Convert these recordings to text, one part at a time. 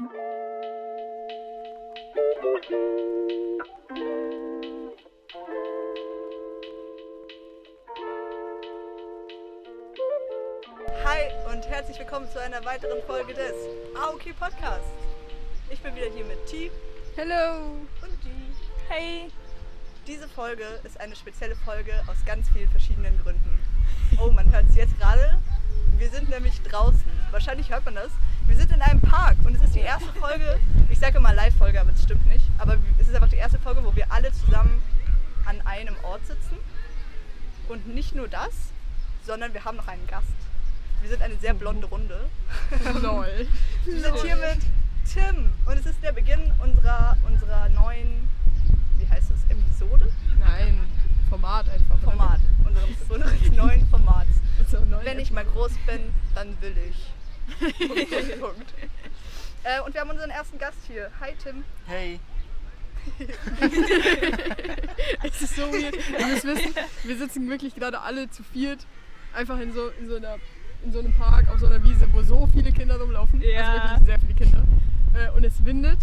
Hi und herzlich willkommen zu einer weiteren Folge des Aoki Podcasts. Ich bin wieder hier mit T Hello! und G. Hey! Diese Folge ist eine spezielle Folge aus ganz vielen verschiedenen Gründen. Oh, man hört es jetzt gerade. Wir sind nämlich draußen. Wahrscheinlich hört man das. Wir sind in einem Park und es ist die erste Folge. Ich sage immer Live-Folge, aber es stimmt nicht. Aber es ist einfach die erste Folge, wo wir alle zusammen an einem Ort sitzen. Und nicht nur das, sondern wir haben noch einen Gast. Wir sind eine sehr blonde Runde. Lol. Wir sind hier mit Tim und es ist der Beginn unserer, unserer neuen, wie heißt es, Episode? Nein, Format einfach. Format, unseres, unseres neuen Formats. Wenn ich mal groß bin, dann will ich. Punkt, Punkt, Punkt. Äh, und wir haben unseren ersten Gast hier. Hi Tim. Hey. Es ist so weird. Ihr müsst wissen, wir sitzen wirklich gerade alle zu viert einfach in so, in so, einer, in so einem Park auf so einer Wiese, wo so viele Kinder rumlaufen. Ja. Also wirklich sehr viele Kinder. Äh, und es windet.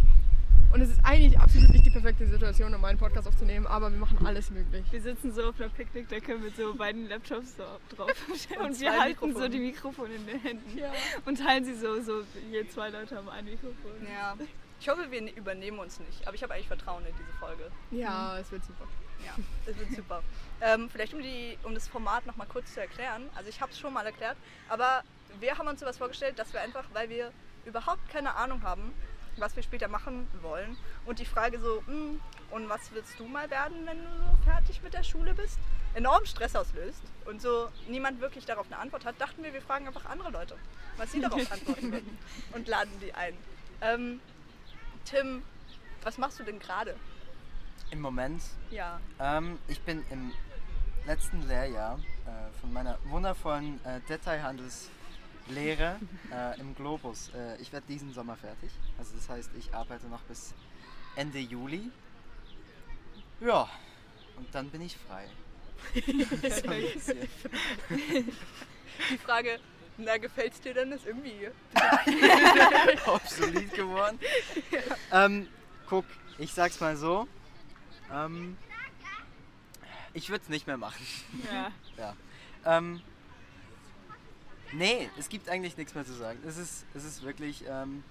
Und es ist eigentlich absolut nicht die perfekte Situation, um einen Podcast aufzunehmen, aber wir machen alles möglich. Wir sitzen so auf einer Picknickdecke mit so beiden Laptops so drauf und, Und wir halten so Mikrofone. die Mikrofone in den Händen Ja. und teilen sie so, so je zwei Leute haben ein Mikrofon. Ja. Ich hoffe, wir übernehmen uns nicht, aber ich habe eigentlich Vertrauen in diese Folge. Ja, es wird super. Ja, das wird super. Ähm, vielleicht um, die, um das Format nochmal kurz zu erklären. Also ich habe es schon mal erklärt, aber wir haben uns sowas vorgestellt, dass wir einfach, weil wir überhaupt keine Ahnung haben, was wir später machen wollen und die Frage so, "Hm, und was willst du mal werden, wenn du so fertig mit der Schule bist, enorm Stress auslöst und so niemand wirklich darauf eine Antwort hat, dachten wir, wir fragen einfach andere Leute, was sie darauf antworten würden und laden die ein. Ähm, Tim, was machst du denn gerade? Im Moment, Ja. ähm, ich bin im letzten Lehrjahr äh, von meiner wundervollen äh, Detailhandelslehre äh, im Globus. Äh, ich werde diesen Sommer fertig. Also das heißt, ich arbeite noch bis Ende Juli. Ja, und dann bin ich frei. so. Die Frage, na, gefällt's dir denn? Ist irgendwie. obsolet geworden. Ähm, guck, ich sag's mal so. Ähm, ich würde es nicht mehr machen. Ja. Ja. Ähm, nee, es gibt eigentlich nichts mehr zu sagen. Es ist, es ist wirklich ähm,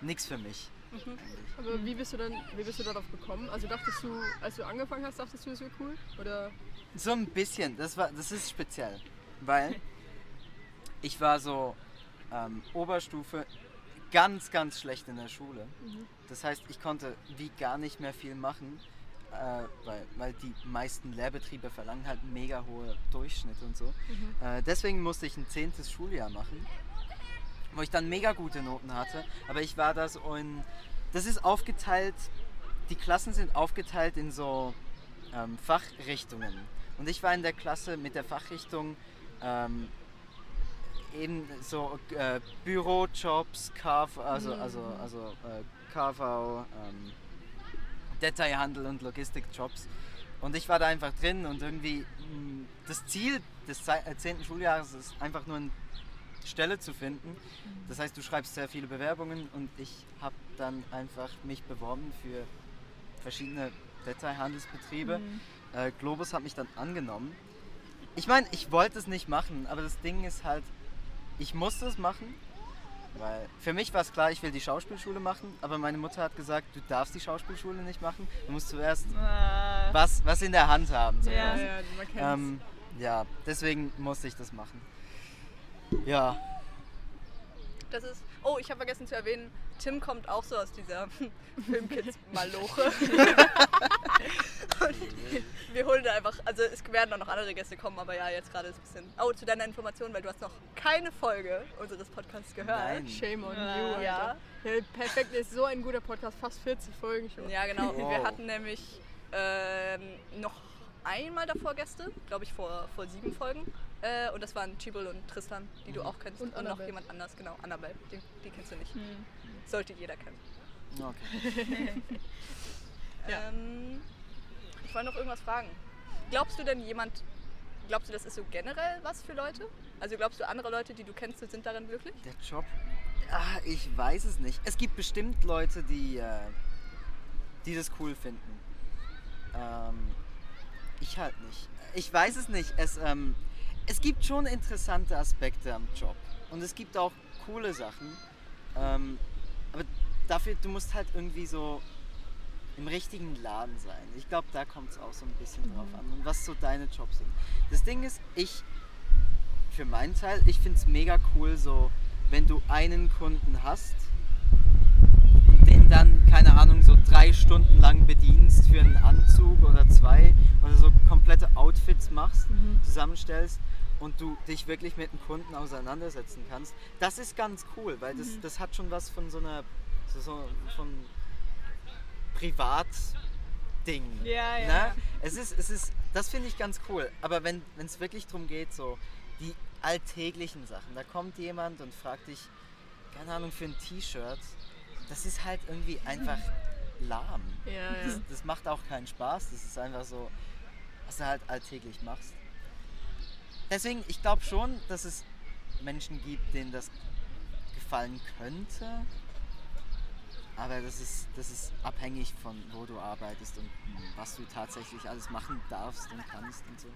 nichts für mich. eigentlich. Aber wie bist du dann, wie bist du darauf gekommen? Also dachtest du, als du angefangen hast, dachtest du, es wäre cool? Oder? So ein bisschen, das, war, das ist speziell, weil ich war so ähm, Oberstufe ganz, ganz schlecht in der Schule. Das heißt, ich konnte wie gar nicht mehr viel machen, äh, weil, weil die meisten Lehrbetriebe verlangen halt mega hohe Durchschnitte und so. Äh, deswegen musste ich ein zehntes Schuljahr machen, wo ich dann mega gute Noten hatte. Aber ich war da so in, das ist aufgeteilt, die Klassen sind aufgeteilt in so ähm, Fachrichtungen. Und ich war in der Klasse mit der Fachrichtung ähm, eben so äh, Bürojobs, KV, also, also, also äh, KV, ähm, Detailhandel und Logistikjobs. Und ich war da einfach drin und irgendwie mh, das Ziel des zei- äh, 10. Schuljahres ist einfach nur eine Stelle zu finden. Das heißt, du schreibst sehr viele Bewerbungen und ich habe dann einfach mich beworben für verschiedene Detailhandelsbetriebe. Äh, Globus hat mich dann angenommen. Ich meine, ich wollte es nicht machen, aber das Ding ist halt, ich musste es machen, weil für mich war es klar, ich will die Schauspielschule machen, aber meine Mutter hat gesagt, du darfst die Schauspielschule nicht machen, du musst zuerst Äh, was, was in der Hand haben. So Ja. Ja, man kennt's. Ähm, ja, deswegen musste ich das machen. Ja, Das ist. Oh, ich habe vergessen zu erwähnen, Tim kommt auch so aus dieser Filmkids-Maloche. Und wir holen da einfach. Also, es werden auch noch andere Gäste kommen, aber ja, jetzt gerade ist ein bisschen. Oh, zu deiner Information, weil du hast noch keine Folge unseres Podcasts gehört. Nein. Shame on Ja. you. Alter. Ja. Ja, perfekt, ist so ein guter Podcast, fast 40 Folgen schon. Ja, genau. Und wir Wow. hatten nämlich ähm, noch einmal davor Gäste, glaube ich vor, vor sieben Folgen. Äh, und das waren Chibel und Tristan, die du auch kennst. Und noch Annabelle. jemand anders, genau. Annabelle, die, die kennst du nicht. hm. Sollte jeder kennen. okay. Ja. Ähm, ich wollte noch irgendwas fragen. Glaubst du denn jemand, glaubst du, das ist so generell was für Leute? Also glaubst du, andere Leute, die du kennst, sind darin glücklich? Der Job, Ah, ich weiß es nicht. Es gibt bestimmt Leute, die, äh, die das cool finden. Ähm, ich halt nicht. Ich weiß es nicht. Es, ähm, es gibt schon interessante Aspekte am Job. Und es gibt auch coole Sachen. Ähm, dafür, du musst halt irgendwie so im richtigen Laden sein. Ich glaube, da kommt es auch so ein bisschen drauf an. Und was so deine Jobs sind. Das Ding ist, ich, für meinen Teil, ich finde es mega cool, so, wenn du einen Kunden hast und den dann, keine Ahnung, so drei Stunden lang bedienst für einen Anzug oder zwei oder so komplette Outfits machst, zusammenstellst und du dich wirklich mit dem Kunden auseinandersetzen kannst. Das ist ganz cool, weil das, das hat schon was von so einer, so, so von Privatding. Ja, ja. Ne? Es ist, es ist, das finde ich ganz cool. Aber wenn es wirklich darum geht, so die alltäglichen Sachen, da kommt jemand und fragt dich, keine Ahnung, für ein T-Shirt, das ist halt irgendwie einfach lahm. Ja, ja. Das, das macht auch keinen Spaß. Das ist einfach so, was du halt alltäglich machst. Deswegen, ich glaube schon, dass es Menschen gibt, denen das gefallen könnte. Aber das ist, das ist abhängig von wo du arbeitest und was du tatsächlich alles machen darfst und kannst und so.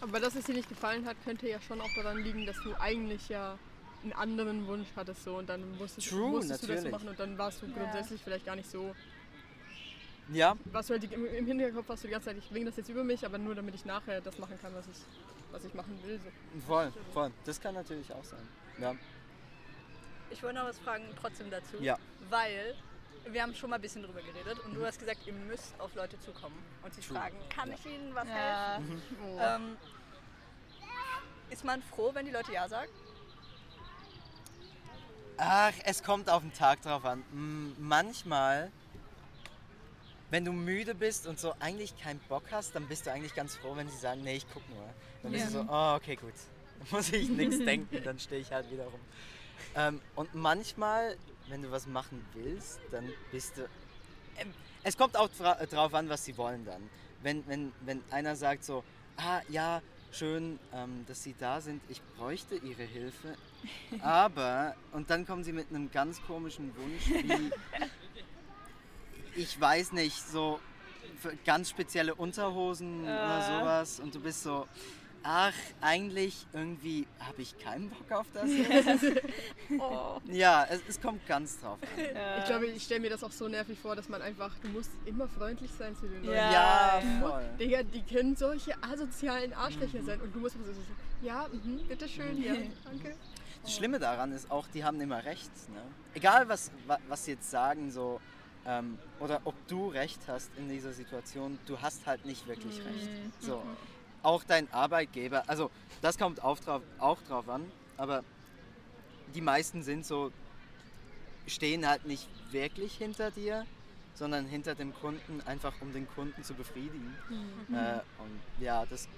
Aber dass es dir nicht gefallen hat, könnte ja schon auch daran liegen, dass du eigentlich ja einen anderen Wunsch hattest so und dann musstest, True, musstest du das machen und dann warst du grundsätzlich vielleicht gar nicht so. Ja, Warst du halt die- im, im Hinterkopf hast du die ganze Zeit, ich bringe das jetzt über mich, aber nur damit ich nachher das machen kann, was ich, was ich machen will. So. voll, voll. Das kann natürlich auch sein. Ja. Ich wollte noch was fragen trotzdem dazu. Ja. Weil wir haben schon mal ein bisschen drüber geredet und du hast gesagt, ihr müsst auf Leute zukommen und sie True. fragen, kann Ja. ich ihnen was Ja. helfen? Oh. Ähm, ist man froh, wenn die Leute Ja sagen? Ach, es kommt auf den Tag drauf an. Manchmal, wenn du müde bist und so eigentlich keinen Bock hast, dann bist du eigentlich ganz froh, wenn sie sagen, nee, ich guck nur. Dann bist Ja. du so, oh, okay, gut. Dann muss ich nichts denken, dann stehe ich halt wieder rum. Ähm, und manchmal, wenn du was machen willst, dann bist du. Ähm, es kommt auch dra drauf an, was sie wollen dann. Wenn, wenn, wenn einer sagt so, ah ja, schön, ähm, dass sie da sind, ich bräuchte ihre Hilfe, aber, und dann kommen sie mit einem ganz komischen Wunsch, wie, ich weiß nicht, so ganz spezielle Unterhosen oder Ah. sowas und du bist so, ach, eigentlich irgendwie habe ich keinen Bock auf das. Oh. Ja, es, es kommt ganz drauf an. Ja. Ich glaube, ich stelle mir das auch so nervig vor, dass man einfach, du musst immer freundlich sein zu den Leuten. Ja. Ja, voll. Digga, die können solche asozialen Arschlöcher sein und du musst immer so so, ja, mhm, bitteschön, ja, danke. Das Schlimme daran ist auch, die haben immer recht. Ne? Egal, was, wa- was sie jetzt sagen, so, ähm, oder ob du recht hast in dieser Situation, du hast halt nicht wirklich recht. So, auch dein Arbeitgeber, also das kommt auch drauf, auch drauf an, aber die meisten sind so, stehen halt nicht wirklich hinter dir, sondern hinter dem Kunden, einfach um den Kunden zu befriedigen. Äh, und ja, das,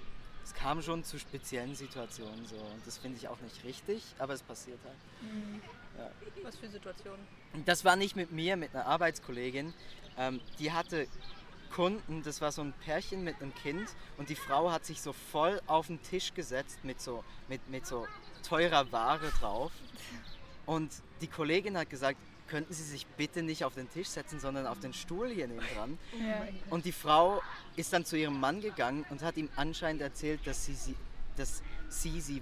das kam schon zu speziellen Situationen so und das finde ich auch nicht richtig, aber es passiert halt. Was für Situationen? Das war nicht mit mir, mit einer Arbeitskollegin. Ähm, die hatte Kunden, das war so ein Pärchen mit einem Kind und die Frau hat sich so voll auf den Tisch gesetzt mit so, mit, mit so teurer Ware drauf. Und die Kollegin hat gesagt, könnten Sie sich bitte nicht auf den Tisch setzen, sondern auf den Stuhl hier neben dran. Ja. Und die Frau ist dann zu ihrem Mann gegangen und hat ihm anscheinend erzählt, dass sie sie, dass sie, sie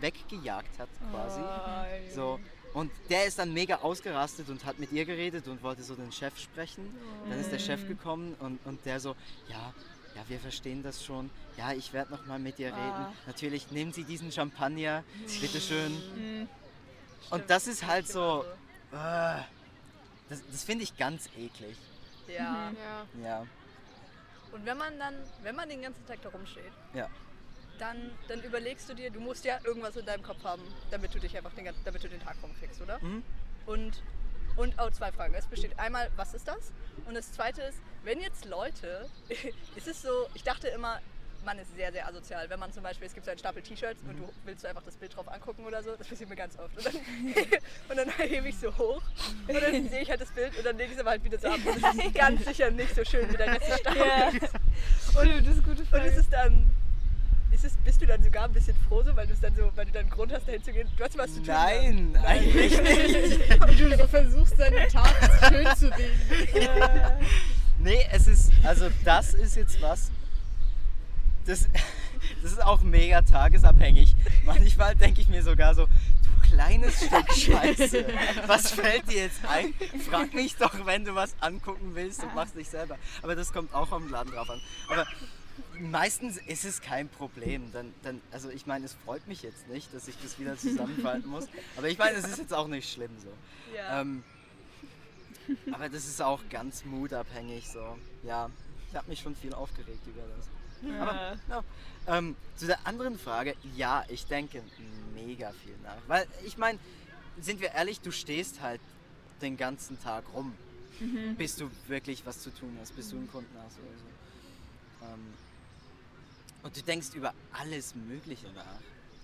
weggejagt hat quasi. Oh, So. Und der ist dann mega ausgerastet und hat mit ihr geredet und wollte so den Chef sprechen. Dann ist der Chef gekommen und, und der so, ja, ja, wir verstehen das schon. Ja, ich werde noch mal mit ihr reden. Ah. Natürlich, nehmen Sie diesen Champagner, bitteschön. Mhm. Und das ist halt so, äh, das, das finde ich ganz eklig. Ja. Ja. Ja, Und wenn man dann, wenn man den ganzen Tag da rumsteht, ja. Dann, dann überlegst du dir, du musst ja irgendwas in deinem Kopf haben, damit du dich einfach den, damit du den Tag rumkriegst, oder? Mhm. Und, und oh, zwei Fragen. Es besteht einmal, was ist das? Und das zweite ist, wenn jetzt Leute, es ist so, ich dachte immer, man ist sehr, sehr asozial. Wenn man zum Beispiel, es gibt so einen Stapel T-Shirts und du willst du einfach das Bild drauf angucken oder so, das passiert mir ganz oft. Und dann, und dann hebe ich so hoch und dann sehe ich halt das Bild und dann lege ich es aber halt wieder so ab. Und es ist ganz sicher nicht so schön wie der Rest des Stapels. Ja. Und das ist eine gute Und Frage. ist es dann, ist es, bist du dann sogar ein bisschen froh, so, weil, dann so, weil du dann einen Grund hast, dahin zu gehen? Du hast was zu tun. Nein, eigentlich nicht. Wie du so versuchst, deine Tat schön zu reden. Nee, es ist, also das ist jetzt was, das, das ist auch mega tagesabhängig. Manchmal denke ich mir sogar so, du kleines Stück Scheiße, was fällt dir jetzt ein? Frag mich doch, wenn du was angucken willst und machst nicht selber. Aber das kommt auch am Laden drauf an. Aber meistens ist es kein Problem. Dann, dann, also ich meine, es freut mich jetzt nicht, dass ich das wieder zusammenfalten muss. Aber ich meine, es ist jetzt auch nicht schlimm so. Ja. Ähm, aber das ist auch ganz mutabhängig so. Ja, ich habe mich schon viel aufgeregt über das. Aber ja. ähm, zu der anderen Frage, ja, ich denke mega viel nach. Weil ich meine, sind wir ehrlich, du stehst halt den ganzen Tag rum, bis du wirklich was zu tun hast, bis du einen Kunden hast oder so. Ähm, und du denkst über alles Mögliche nach.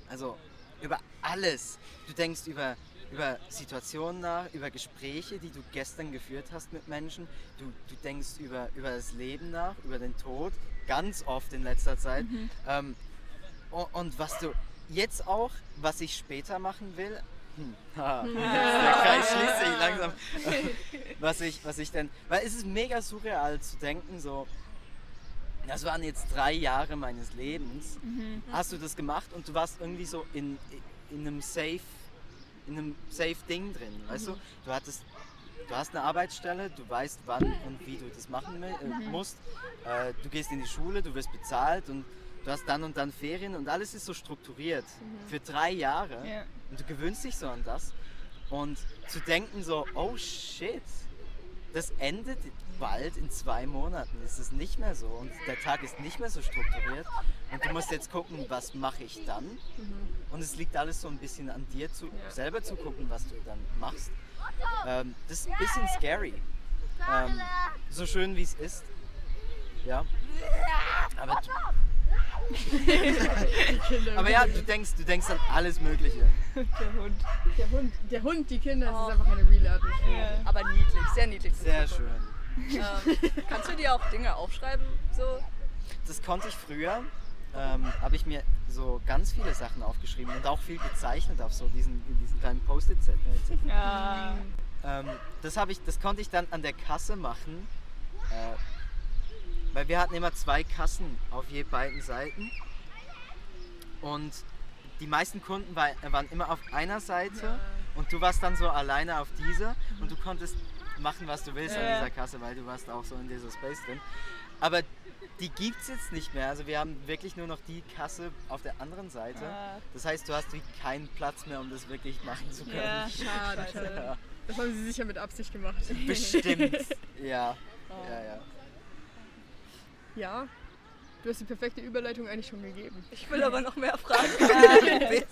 Also über alles. Du denkst über, über Situationen nach, über Gespräche, die du gestern geführt hast mit Menschen. Du, du denkst über, über das Leben nach, über den Tod, ganz oft in letzter Zeit. Ähm, und, und was du jetzt auch, was ich später machen will, hm, ha, der Kreis schließt sich langsam. was ich, was ich denn, weil es ist mega surreal zu denken, so, das waren jetzt drei Jahre meines Lebens. Hast du das gemacht und du warst irgendwie so in, in einem safe, in einem safe Ding drin, weißt du? Du hattest, du hast eine Arbeitsstelle, du weißt wann und wie du das machen äh, musst. Äh, du gehst in die Schule, du wirst bezahlt und du hast dann und dann Ferien und alles ist so strukturiert für drei Jahre. Ja. Und du gewöhnst dich so an das. Und zu denken so, oh shit, das endet bald in zwei Monaten. Ist es nicht mehr so und der Tag ist nicht mehr so strukturiert. Und du musst jetzt gucken, was mache ich dann. Und es liegt alles so ein bisschen an dir, zu, selber zu gucken, was du dann machst. Ähm, das ist ein bisschen scary. Ähm, so schön wie es ist. Ja. Aber, Kinder. aber ja, du denkst, du denkst an alles Mögliche. Der Hund. Der Hund, der Hund, die Kinder, das Oh. ist einfach eine reale Atmosphäre. Aber niedlich, sehr niedlich. Sehr schön. Ähm, kannst du dir auch Dinge aufschreiben? So? Das konnte ich früher. Ähm, habe ich mir so ganz viele Sachen aufgeschrieben und auch viel gezeichnet auf so diesen, diesen kleinen Post-it-Set. Ja. Ähm, das, habe ich, das konnte ich dann an der Kasse machen, äh, weil wir hatten immer zwei Kassen auf je beiden Seiten und die meisten Kunden war, waren immer auf einer Seite und du warst dann so alleine auf dieser und du konntest machen, was du willst an Ja. dieser Kasse, weil du warst auch so in dieser Space drin. Aber die gibt es jetzt nicht mehr. Also wir haben wirklich nur noch die Kasse auf der anderen Seite. Ah. Das heißt, du hast keinen Platz mehr, um das wirklich machen zu können. Ja. Schade, schade. Ja. Das haben sie sicher mit Absicht gemacht. Bestimmt. Ja. Ja, ja. Ja, du hast die perfekte Überleitung eigentlich schon gegeben. Ich will aber noch mehr fragen. bitte.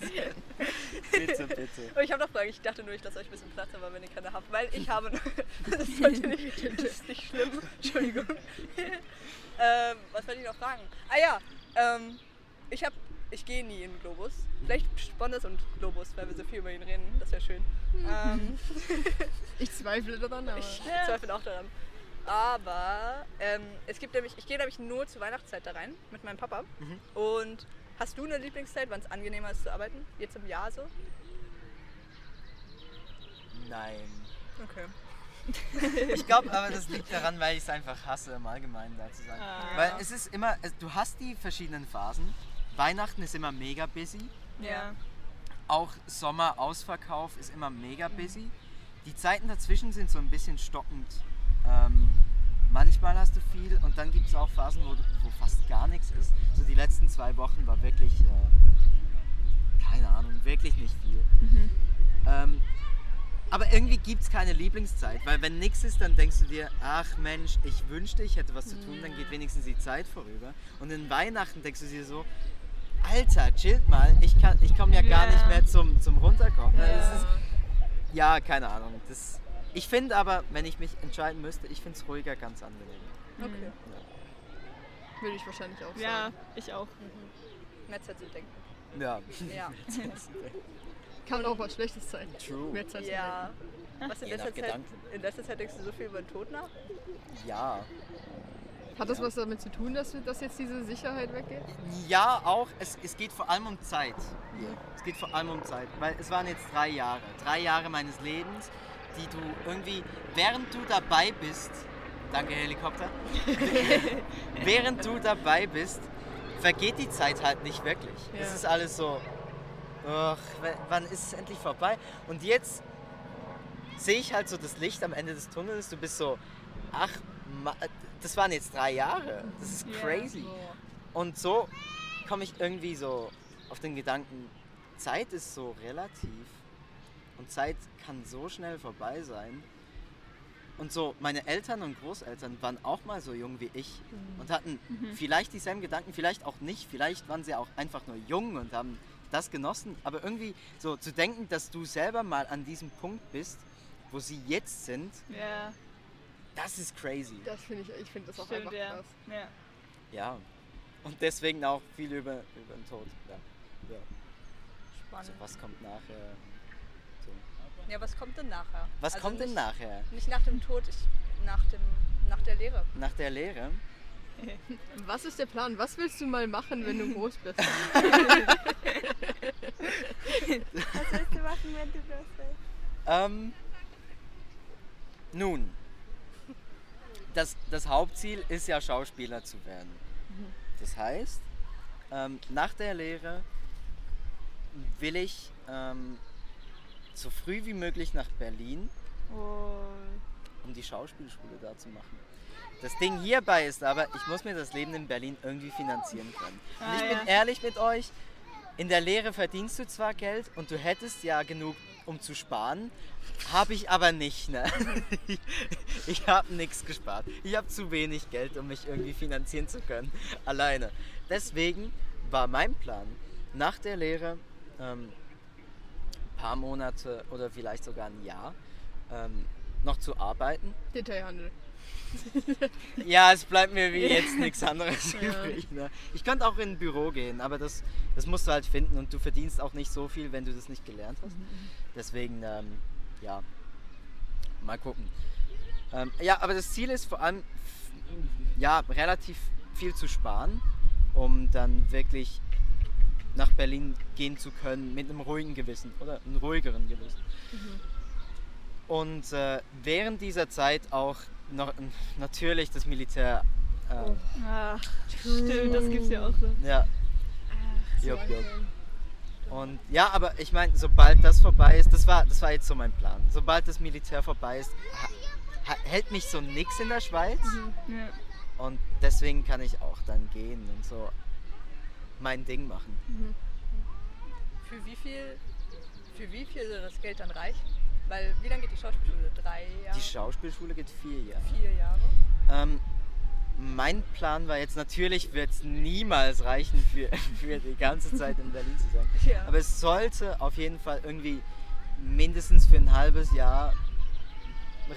bitte, bitte. Aber ich habe noch Fragen. Ich dachte nur, ich lasse euch ein bisschen Platz, aber wenn ihr keine habt, weil ich habe. das, sollte nicht, das ist nicht schlimm. Entschuldigung. ähm, was wollte ich noch fragen? Ah ja, ähm, ich habe. Ich gehe nie in den Globus. Vielleicht Sponders und Globus, weil wir so viel über ihn reden. Das wäre schön. Ähm, Ich zweifle daran, aber. ich zweifle auch daran. Aber ähm, es gibt nämlich, ich gehe nämlich nur zur Weihnachtszeit da rein mit meinem Papa. Mhm. Und hast du eine Lieblingszeit, wann es angenehmer ist zu arbeiten? Jetzt im Jahr so? Nein. Okay. Ich glaube aber, das liegt daran, weil ich es einfach hasse, im Allgemeinen da zu sein. Ah. Weil es ist immer, du hast die verschiedenen Phasen. Weihnachten ist immer mega busy. Ja. Auch Sommer, Ausverkauf ist immer mega busy. Die Zeiten dazwischen sind so ein bisschen stockend. Ähm, manchmal hast du viel und dann gibt es auch Phasen, wo, wo fast gar nichts ist. So die letzten zwei Wochen war wirklich, äh, keine Ahnung, wirklich nicht viel. Ähm, aber irgendwie gibt es keine Lieblingszeit, weil wenn nichts ist, dann denkst du dir, ach Mensch, ich wünschte, ich hätte was zu tun, dann geht wenigstens die Zeit vorüber. Und in Weihnachten denkst du dir so, Alter, chillt mal, ich, kann- ich komme ja gar Ja. nicht mehr zum, zum Runterkommen. Ja. Das ist, ja, keine Ahnung. Das, ich finde aber, wenn ich mich entscheiden müsste, ich finde es ruhiger ganz angenehm. Okay. Würde ich wahrscheinlich auch Ja, sagen. ich auch. Mehr Zeit zu denken. Ja. Ja. Kann auch was Schlechtes sein. True. Mehr Zeit zu ja. Was in Je letzter, Zeit, in letzter Zeit denkst du so viel über den Tod nach? Ja. Hat das Ja. was damit zu tun, dass, dass jetzt diese Sicherheit weggeht? Ja, auch. Es, es geht vor allem um Zeit. Hier. Es geht vor allem um Zeit. Weil es waren jetzt drei Jahre. Drei Jahre meines Lebens, die du irgendwie, während du dabei bist, danke Helikopter, während du dabei bist, vergeht die Zeit halt nicht wirklich. Ja. Es ist alles so, ach, wann ist es endlich vorbei? Und jetzt sehe ich halt so das Licht am Ende des Tunnels. Du bist so, ach, das waren jetzt drei Jahre. Das ist crazy. Und so komme ich irgendwie so auf den Gedanken, Zeit ist so relativ und Zeit kann so schnell vorbei sein. Und so, meine Eltern und Großeltern waren auch mal so jung wie ich und hatten vielleicht dieselben Gedanken, vielleicht auch nicht, vielleicht waren sie auch einfach nur jung und haben das genossen, aber irgendwie so zu denken, dass du selber mal an diesem Punkt bist, wo sie jetzt sind, Ja, das ist crazy. Das finde ich, ich finde das auch stimmt, einfach ja. krass. ja. Ja. Und deswegen auch viel über, über den Tod. Ja. ja. Spannend. Also was kommt nachher? Ja, was kommt denn nachher? Was Also kommt denn nicht, nachher? Nicht nach dem Tod, ich, nach, dem, nach der Lehre. Nach der Lehre? Was ist der Plan? Was willst du mal machen, wenn du groß bist? Was willst du machen, wenn du groß bist? Ähm, nun, das, das Hauptziel ist ja Schauspieler zu werden. Das heißt, ähm, nach der Lehre will ich ähm, so früh wie möglich nach Berlin, um die Schauspielschule da zu machen. Das Ding hierbei ist aber, ich muss mir das Leben in Berlin irgendwie finanzieren können. Und Ah, ich bin ehrlich mit euch, in der Lehre verdienst du zwar Geld und du hättest ja genug, um zu sparen, habe ich aber nicht. Ne? Ich habe nichts gespart. Ich habe zu wenig Geld, um mich irgendwie finanzieren zu können, alleine. Deswegen war mein Plan, nach der Lehre ähm, paar Monate oder vielleicht sogar ein Jahr ähm, noch zu arbeiten. Detailhandel. Ja, es bleibt mir wie jetzt nichts anderes Ja. übrig. Ne? Ich könnte auch in ein Büro gehen, aber das, das musst du halt finden und du verdienst auch nicht so viel, wenn du das nicht gelernt hast. Deswegen, ähm, ja, mal gucken. Ähm, ja, aber das Ziel ist vor allem, ja, relativ viel zu sparen, um dann wirklich nach Berlin gehen zu können mit einem ruhigen Gewissen oder einem ruhigeren Gewissen. Und äh, während dieser Zeit auch noch natürlich das Militär. Äh, ach, stimmt, das gibt's ja auch so. Ja, ein jupp. Film. Und ja, aber ich meine, sobald das vorbei ist, das war, das war jetzt so mein Plan. Sobald das Militär vorbei ist, ha, ha, hält mich so nix in der Schweiz. Ja. Und deswegen kann ich auch dann gehen und so mein Ding machen. Für wie viel, für wie viel soll das Geld dann reichen? Weil wie lange geht die Schauspielschule? Drei Jahre? Die Schauspielschule geht vier Jahre. Vier Jahre? Ähm, mein Plan war jetzt, natürlich wird es niemals reichen, für, für die ganze Zeit in Berlin zu sein. Ja. Aber es sollte auf jeden Fall irgendwie mindestens für ein halbes Jahr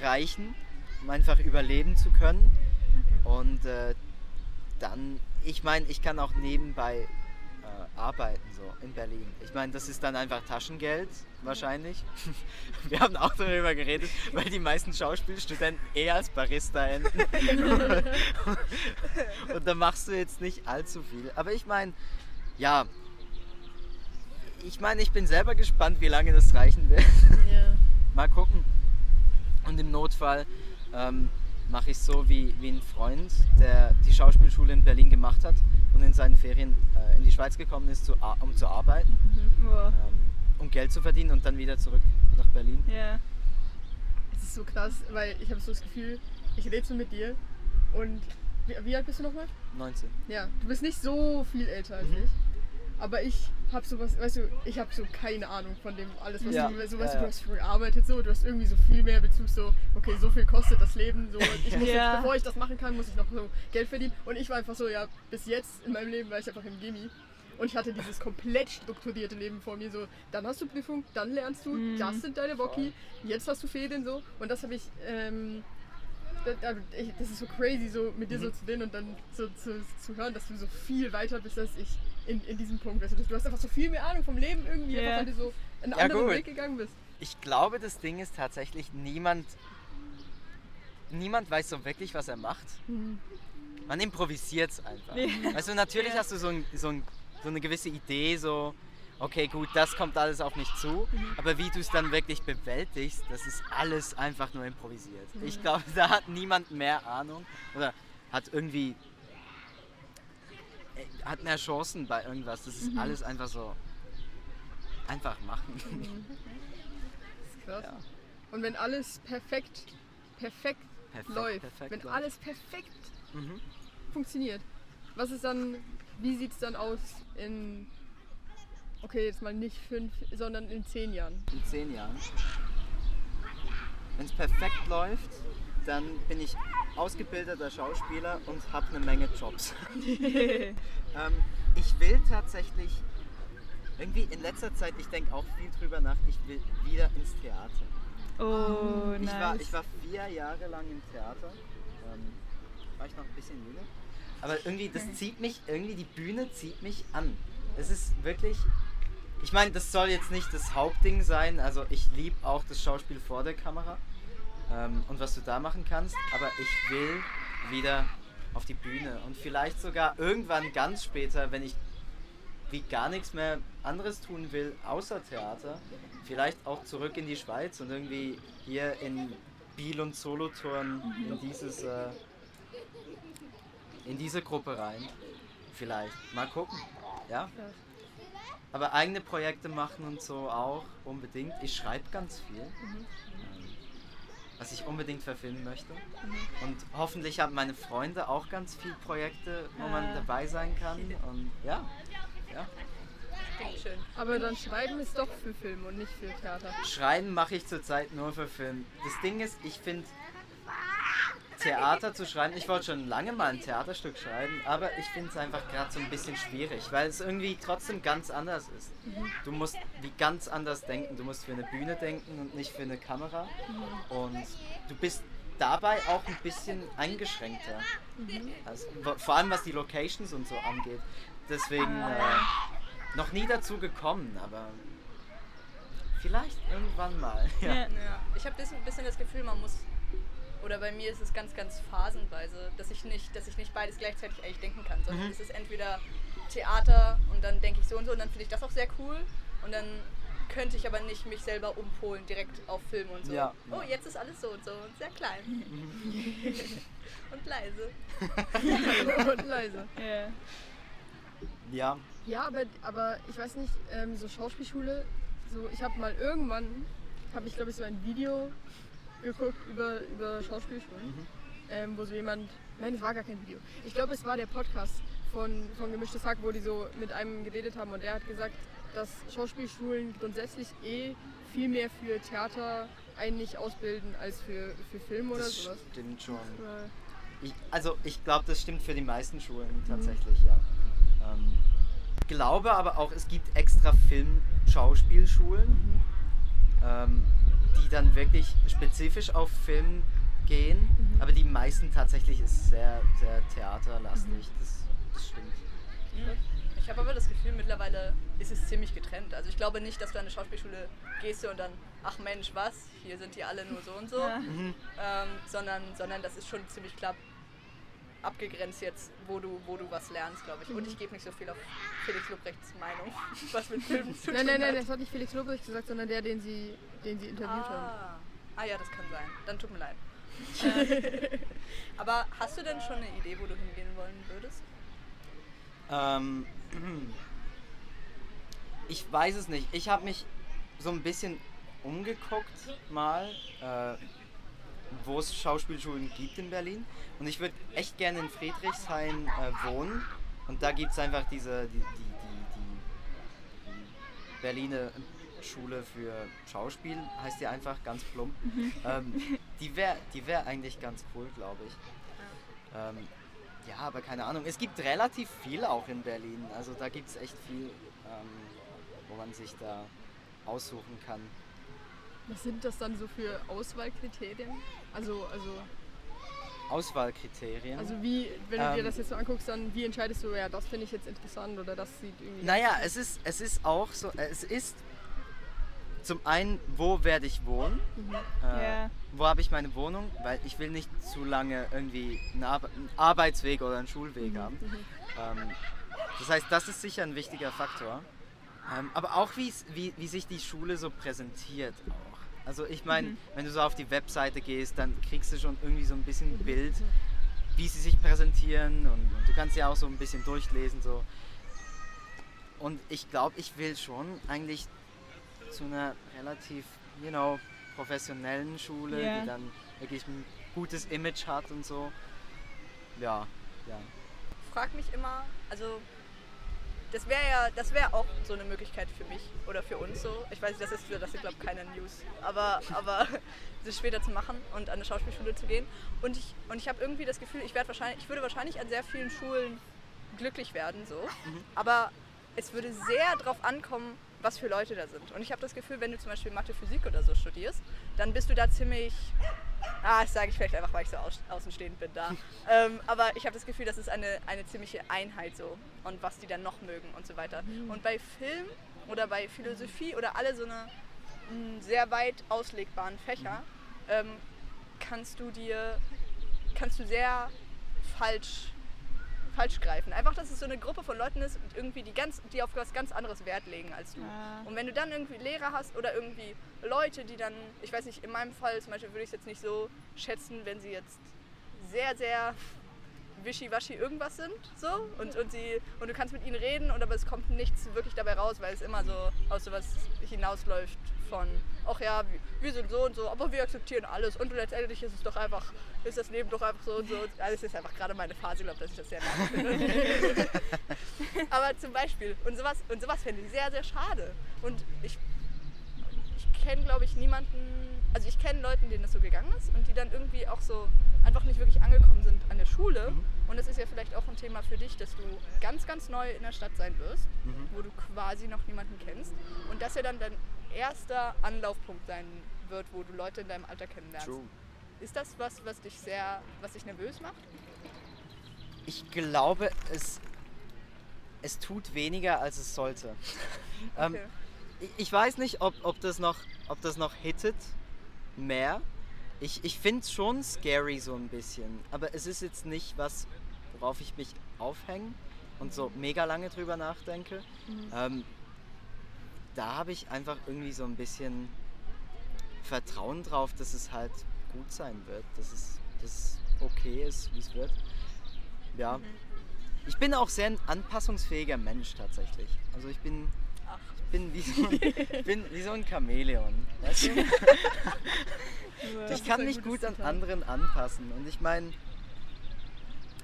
reichen, um einfach überleben zu können. Und äh, dann, ich meine, ich kann auch nebenbei äh, arbeiten, so in Berlin. Ich meine, das ist dann einfach Taschengeld, wahrscheinlich. Wir haben auch darüber geredet, weil die meisten Schauspielstudenten eher als Barista enden. Und da machst du jetzt nicht allzu viel. Aber ich meine, ja, ich meine, ich bin selber gespannt, wie lange das reichen wird. Ja. Mal gucken. Und im Notfall ähm, mache ich so wie, wie ein Freund, der die Schauspielschule in Berlin gemacht hat und in seinen Ferien äh, in die Schweiz gekommen ist, zu, um zu arbeiten, Boah. ähm, um Geld zu verdienen und dann wieder zurück nach Berlin. Ja. Es ist so krass, weil ich habe so das Gefühl, ich rede so mit dir und wie, wie alt bist du nochmal? 19. Ja, du bist nicht so viel älter als Mhm. ich. Aber ich habe sowas, weißt du, ich habe so keine Ahnung von dem alles, was Ja, du, so, weißt du, ja. du hast früher gearbeitet, so, du hast irgendwie so viel mehr Bezug, so, okay, so viel kostet das Leben, so, ich muss Ja. jetzt, bevor ich das machen kann, muss ich noch so Geld verdienen. Und ich war einfach so, ja, bis jetzt in meinem Leben war ich einfach im Gimmi. Und ich hatte dieses komplett strukturierte Leben vor mir, so, dann hast du Prüfung, dann lernst du, Mhm. das sind deine Woki, jetzt hast du Ferien, so. Und das habe ich, ähm, das ist so crazy, so mit dir so Mhm. zu reden und dann so zu, zu hören, dass du so viel weiter bist als ich in, in diesem Punkt. Weißt du, hast einfach so viel mehr Ahnung vom Leben irgendwie, Ja. einfach weil du so einen Ja, anderen gut. Weg gegangen bist. Ich glaube, das Ding ist tatsächlich, niemand, niemand weiß so wirklich, was er macht. man improvisiert es einfach. Ja. Also natürlich Ja. hast du so, ein, so, ein, so eine gewisse Idee, so, okay, gut, das kommt alles auf mich zu, aber wie du es dann wirklich bewältigst, das ist alles einfach nur improvisiert. Ich glaube, da hat niemand mehr Ahnung oder hat irgendwie äh, hat mehr Chancen bei irgendwas. Das ist alles einfach so einfach machen. Das ist krass. Ja. Und wenn alles perfekt, perfekt, Perfekt, läuft, perfekt wenn läuft. alles perfekt Mhm. funktioniert, was ist dann, wie sieht es dann aus in, okay, jetzt mal nicht fünf, sondern in zehn Jahren? in zehn Jahren. Wenn es perfekt läuft, dann bin ich ausgebildeter Schauspieler und habe eine Menge Jobs. ähm, ich will tatsächlich, irgendwie in letzter Zeit, ich denke auch viel drüber nach, ich will wieder ins Theater. Oh, Ich, war, nice. ich war vier Jahre lang im Theater. Ähm, war ich noch ein bisschen jünger. Aber irgendwie, das zieht mich, irgendwie die Bühne zieht mich an. Es ist wirklich. Ich meine, das soll jetzt nicht das Hauptding sein. Also ich liebe auch das Schauspiel vor der Kamera. Ähm, und was du da machen kannst. Aber ich will wieder auf die Bühne. Und vielleicht sogar irgendwann ganz später, wenn ich wie gar nichts mehr anderes tun will, außer Theater, vielleicht auch zurück in die Schweiz und irgendwie hier in Biel und Solothurn in dieses äh, in diese Gruppe rein. Vielleicht. Mal gucken. Ja. Aber eigene Projekte machen und so auch unbedingt. Ich schreibe ganz viel. Ähm, Was ich unbedingt verfilmen möchte. Und hoffentlich haben meine Freunde auch ganz viele Projekte, wo man Ah. dabei sein kann. Und ja. ja. Schön. Aber dann schreiben ist doch für Film und nicht für Theater. Schreiben mache ich zurzeit nur für Film. Das Ding ist, ich finde Theater zu schreiben, ich wollte schon lange mal ein Theaterstück schreiben, aber ich finde es einfach gerade so ein bisschen schwierig, weil es irgendwie trotzdem ganz anders ist. Du musst wie ganz anders denken. Du musst für eine Bühne denken und nicht für eine Kamera. Und du bist dabei auch ein bisschen eingeschränkter. Also, wo- vor allem was die Locations und so angeht. Deswegen äh, noch nie dazu gekommen, aber vielleicht irgendwann mal. Ja. Ja. Ich habe ein bisschen das Gefühl, man muss, oder bei mir ist es ganz, ganz phasenweise, dass ich nicht, dass ich nicht beides gleichzeitig eigentlich denken kann, sondern Mhm. es ist entweder Theater und dann denke ich so und so und dann finde ich das auch sehr cool und dann könnte ich aber nicht mich selber umpolen direkt auf Film und so. Ja. Oh, jetzt ist alles so und so und sehr klein und leise. und leise. Ja. ja. Ja, aber, aber ich weiß nicht, ähm, so Schauspielschule, so ich habe mal irgendwann, habe ich glaube ich so ein Video geguckt über, über Schauspielschulen, ähm, wo so jemand, nein, es war gar kein Video. Ich glaube, es war der Podcast von, von Gemischtes Hack, wo die so mit einem geredet haben und der hat gesagt, dass Schauspielschulen grundsätzlich eh viel mehr für Theater eigentlich ausbilden als für, für Film oder Das sowas. stimmt schon. Ich, also ich glaube, das stimmt für die meisten Schulen tatsächlich, ja. Ähm, glaube aber auch, es gibt extra Film-Schauspielschulen, ähm, die dann wirklich spezifisch auf Film gehen, aber die meisten tatsächlich ist sehr, sehr theaterlastig. Das, das stimmt. Ich habe aber das Gefühl, mittlerweile ist es ziemlich getrennt. Also ich glaube nicht, dass du an eine Schauspielschule gehst und dann, ach Mensch, was, hier sind die alle nur so und so, Ja. ähm, sondern, sondern das ist schon ziemlich klar abgegrenzt jetzt, wo du, wo du was lernst, glaube ich. Und ich gebe nicht so viel auf Felix Lobrechts Meinung, was mit Filmen zu tun Nein, nein, nein, hat. das hat nicht Felix Lobrecht gesagt, sondern der, den sie, den sie interviewt haben. Ah. ah ja, das kann sein. Dann tut mir leid. Äh, aber hast du denn schon eine Idee, wo du hingehen wollen würdest? Ähm, ich weiß es nicht. Ich habe mich so ein bisschen umgeguckt mal, äh, wo es Schauspielschulen gibt in Berlin. Und ich würde echt gerne in Friedrichshain äh, wohnen. Und da gibt es einfach diese, die, die, die, die, Berliner Schule für Schauspiel, heißt die einfach ganz plump. Ähm, die wäre die wär eigentlich ganz cool, glaube ich. Ähm, ja, aber keine Ahnung. Es gibt relativ viel auch in Berlin. Also da gibt es echt viel, ähm, wo man sich da aussuchen kann. Was sind das dann so für Auswahlkriterien? Also, also, Auswahlkriterien. also wie, wenn du dir Ähm. das jetzt so anguckst, dann wie entscheidest du, ja, das finde ich jetzt interessant oder das sieht irgendwie. Naja, es ist, es ist auch so, es ist zum einen, wo werde ich wohnen? Äh, Ja. Wo habe ich meine Wohnung? Weil ich will nicht zu lange irgendwie einen, Ar einen Arbeitsweg oder einen Schulweg haben. Ähm, das heißt, das ist sicher ein wichtiger Faktor. Ähm, aber auch wie, wie sich die Schule so präsentiert auch. Also ich meine, wenn du so auf die Webseite gehst, dann kriegst du schon irgendwie so ein bisschen ein Bild, wie sie sich präsentieren und, und du kannst ja auch so ein bisschen durchlesen so. Und ich glaube, ich will schon eigentlich zu einer relativ, you know, professionellen Schule, Ja. die dann wirklich ein gutes Image hat und so. Ja, ja. frag mich immer, also das wäre ja, das wäre auch so eine Möglichkeit für mich oder für uns so. Ich weiß nicht, das ist, das ist glaube ich keine News, aber, aber das später zu machen und an eine Schauspielschule zu gehen. Und ich, und ich habe irgendwie das Gefühl, ich wahrscheinlich, ich würde wahrscheinlich an sehr vielen Schulen glücklich werden so, aber es würde sehr darauf ankommen, was für Leute da sind. Und ich habe das Gefühl, wenn du zum Beispiel Mathe, Physik oder so studierst, dann bist du da ziemlich Ah, das sage ich vielleicht einfach, weil ich so aus, außenstehend bin da. ähm, aber ich habe das Gefühl, das ist eine, eine ziemliche Einheit so und was die dann noch mögen und so weiter. Und bei Film oder bei Philosophie oder alle so eine mh, sehr weit auslegbaren Fächer ähm, kannst du dir kannst du sehr falsch falsch greifen. Einfach, dass es so eine Gruppe von Leuten ist, und irgendwie die, ganz, die auf was ganz anderes Wert legen als du. Ah. Und wenn du dann irgendwie Lehrer hast oder irgendwie Leute, die dann, ich weiß nicht, in meinem Fall zum Beispiel würde ich es jetzt nicht so schätzen, wenn sie jetzt sehr, sehr wischiwaschi irgendwas sind, so und, und, sie, und du kannst mit ihnen reden und aber es kommt nichts wirklich dabei raus, weil es immer so aus sowas hinausläuft von, ach ja, wir, sind so und so, aber wir akzeptieren alles und letztendlich ist es doch einfach, ist das Leben doch einfach so und so. Alles ist einfach gerade meine Phase, ich glaube, dass ich das sehr mag finde. aber zum Beispiel, und sowas, und sowas fände ich sehr, sehr schade. Und ich ich kenne, glaube ich, niemanden, also ich kenne Leute, denen das so gegangen ist und die dann irgendwie auch so einfach nicht wirklich angekommen sind an der Schule. Und das ist ja vielleicht auch ein Thema für dich, dass du ganz, ganz neu in der Stadt sein wirst, wo du quasi noch niemanden kennst. Und das ja dann dein erster Anlaufpunkt sein wird, wo du Leute in deinem Alter kennenlernst. True. Ist das was, was dich sehr, was dich nervös macht? Ich glaube, es, es tut weniger, als es sollte. ähm, Okay. ich, ich weiß nicht, ob, ob, das noch, ob das noch hittet mehr. Ich, ich finde es schon scary so ein bisschen. Aber es ist jetzt nicht was, worauf ich mich aufhänge und so mega lange drüber nachdenke. Ähm, da habe ich einfach irgendwie so ein bisschen Vertrauen drauf, dass es halt gut sein wird, dass es, dass es okay ist, wie es wird. Ja. Ich bin auch sehr ein anpassungsfähiger Mensch tatsächlich. Also ich bin, ich bin, wie, so, ich bin wie so ein Chamäleon. Weißt du? Ich kann ein mich gut an anderen anpassen. Und ich meine,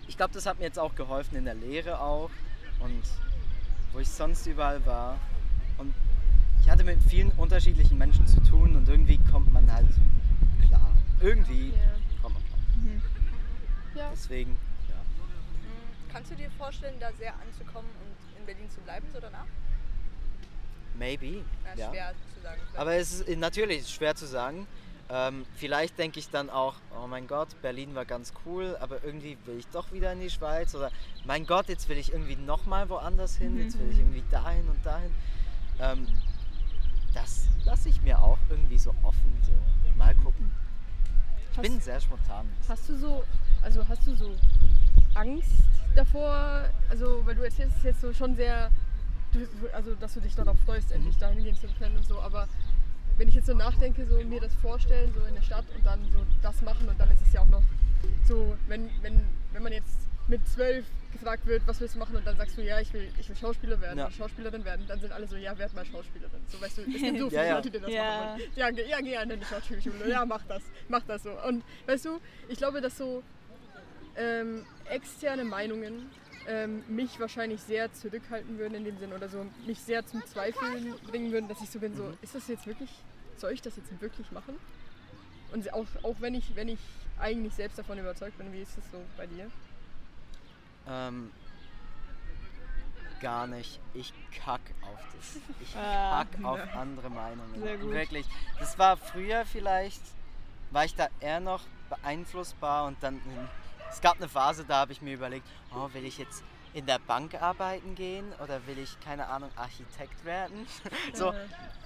ich glaube, das hat mir jetzt auch geholfen in der Lehre auch und wo ich sonst überall war. Und ich hatte mit vielen unterschiedlichen Menschen zu tun und irgendwie kommt man halt klar. Irgendwie Ja. kommt man klar. Ja. Deswegen, ja. Mm, Kannst du dir vorstellen, da sehr anzukommen und in Berlin zu bleiben, so danach? Maybe. Ja, Ja. schwer zu sagen. Aber es ist natürlich ist schwer zu sagen. Ähm, vielleicht denke ich dann auch, oh mein Gott, Berlin war ganz cool, aber irgendwie will ich doch wieder in die Schweiz. Oder mein Gott, jetzt will ich irgendwie nochmal woanders hin, jetzt will ich irgendwie dahin und dahin. Ähm, das lasse ich mir auch irgendwie so offen so mal gucken. Ich Hast- bin sehr spontan. Hast du so, also hast du so Angst davor, also weil du erzählst es jetzt so schon sehr, du, also dass du dich darauf freust, endlich dahin gehen zu können und so, aber wenn ich jetzt so nachdenke, so mir das vorstellen, so in der Stadt und dann so das machen und dann ist es ja auch noch so, wenn, wenn, wenn man jetzt mit zwölf gefragt wird, was willst du machen und dann sagst du, ja, ich will, ich will Schauspieler werden, Ja. Schauspielerin werden, dann sind alle so, ja, werd mal Schauspielerin. So, weißt du, es gibt so viele Ja. Leute, die das Ja. machen wollen. Ja, geh, ja, geh an eine Schauspielschule, ja, mach das, mach das so. Und weißt du, ich glaube, dass so ähm, externe Meinungen ähm, mich wahrscheinlich sehr zurückhalten würden in dem Sinn oder so mich sehr zum Zweifeln bringen würden, dass ich so bin, so, ist das jetzt wirklich, soll ich das jetzt wirklich machen? Und auch, auch wenn ich, wenn ich eigentlich selbst davon überzeugt bin, wie ist das so bei dir? Ähm, gar nicht. Ich kack auf das. Ich Ah, kack auf andere Meinungen. Sehr gut. Wirklich. Das war früher vielleicht, war ich da eher noch beeinflussbar und dann, es gab eine Phase, da habe ich mir überlegt, oh, will ich jetzt in der Bank arbeiten gehen oder will ich, keine Ahnung, Architekt werden? so,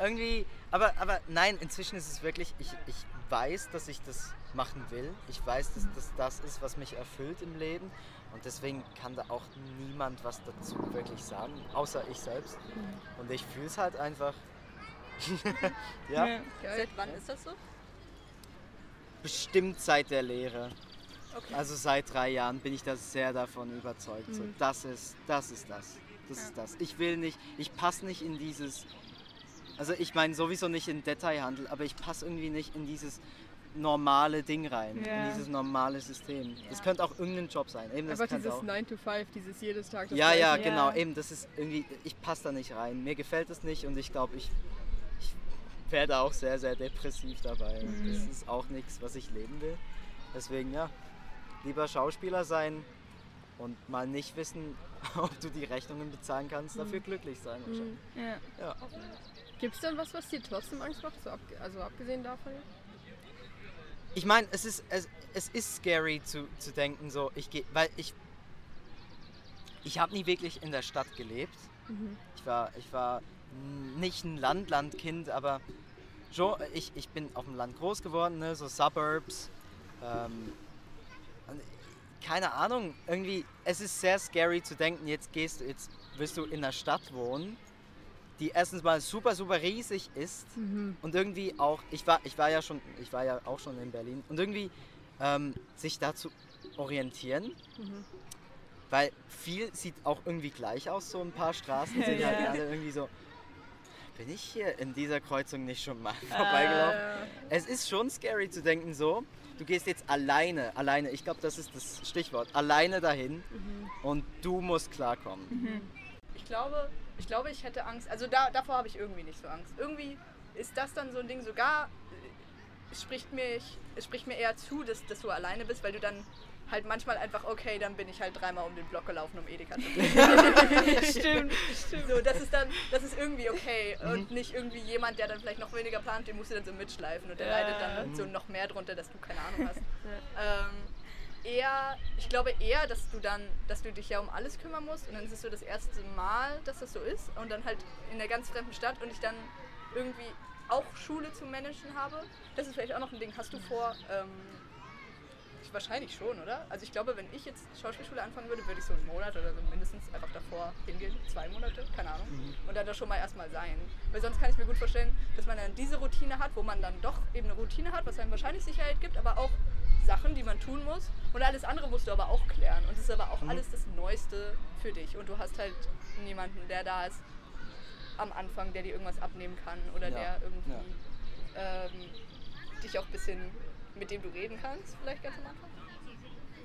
irgendwie Aber, aber nein, inzwischen ist es wirklich, ich, ich weiß, dass ich das machen will. Ich weiß, dass das das ist, was mich erfüllt im Leben. Und deswegen kann da auch niemand was dazu wirklich sagen, außer ich selbst. Und ich fühle es halt einfach. ja, Ja. Seit wann ist das so? bestimmt seit der Lehre. Okay. Also seit drei Jahren bin ich da sehr davon überzeugt. So, Mhm. das ist, das ist das. Das Ja. ist das. Ich will nicht, ich passe nicht in dieses, also ich meine sowieso nicht in Detailhandel, aber ich passe irgendwie nicht in dieses normale Ding rein, Ja. in dieses normale System. Das Ja. könnte auch irgendein Job sein. Eben, das Einfach dieses auch. 9 to 5, dieses jedes Tag das Ja, ja, genau. Ja. Eben, das ist irgendwie, ich passe da nicht rein. Mir gefällt es nicht und ich glaube, ich, ich werde auch sehr, sehr depressiv dabei. Und Das ist auch nichts, was ich leben will. Deswegen, ja, lieber Schauspieler sein und mal nicht wissen, ob du die Rechnungen bezahlen kannst, dafür glücklich sein. wahrscheinlich. Ja. Ja. Gibt es denn was, was dir trotzdem Angst macht? So abge also abgesehen davon? Ich meine, es ist, es, es ist scary zu, zu denken, so, ich gehe, weil ich, ich habe nie wirklich in der Stadt gelebt. Ich war, ich war nicht ein Land-Landkind, aber schon, ich, ich bin auf dem Land groß geworden, ne, so Suburbs. Ähm, keine Ahnung, irgendwie, es ist sehr scary zu denken, jetzt gehst du, jetzt wirst du in einer Stadt wohnen, die erstens mal super, super riesig ist und irgendwie auch, ich war, ich war ja schon, ich war ja auch schon in Berlin und irgendwie ähm, sich da zu orientieren, weil viel sieht auch irgendwie gleich aus, so ein paar Straßen sind halt Ja. alle irgendwie so. Bin ich hier in dieser Kreuzung nicht schon mal vorbeigelaufen? Es ist schon scary zu denken so, du gehst jetzt alleine, alleine, ich glaube, das ist das Stichwort, alleine dahin und du musst klarkommen. Ich glaube, ich glaube, ich hätte Angst. Also da, davor habe ich irgendwie nicht so Angst. Irgendwie ist das dann so ein Ding, sogar äh, es spricht mir, es spricht mir eher zu, dass, dass du alleine bist, weil du dann halt manchmal einfach, okay, dann bin ich halt dreimal um den Block gelaufen, um Edeka zu kriegen. Stimmt, stimmt. So, das ist dann, das ist irgendwie okay und nicht irgendwie jemand, der dann vielleicht noch weniger plant, den musst du dann so mitschleifen und der Ja. leidet dann so noch mehr drunter, dass du keine Ahnung hast. ähm, eher, ich glaube eher, dass du dann, dass du dich ja um alles kümmern musst und dann ist es so das erste Mal, dass das so ist und dann halt in einer ganz fremden Stadt und ich dann irgendwie auch Schule zu managen habe. Das ist vielleicht auch noch ein Ding. Hast du vor, ähm, ich- wahrscheinlich schon, oder? Also ich glaube, wenn ich jetzt Schauspielschule anfangen würde, würde ich so einen Monat oder so mindestens einfach davor hingehen, zwei Monate, keine Ahnung, und dann da schon mal erstmal sein. Weil sonst kann ich mir gut vorstellen, dass man dann diese Routine hat, wo man dann doch eben eine Routine hat, was einem wahrscheinlich Sicherheit gibt, aber auch Sachen, die man tun muss. Und alles andere musst du aber auch klären. Und es ist aber auch alles das Neueste für dich. Und du hast halt niemanden, der da ist am Anfang, der dir irgendwas abnehmen kann oder Ja, der irgendwie ähm, dich auch ein bisschen, mit dem du reden kannst, vielleicht ganz am Anfang.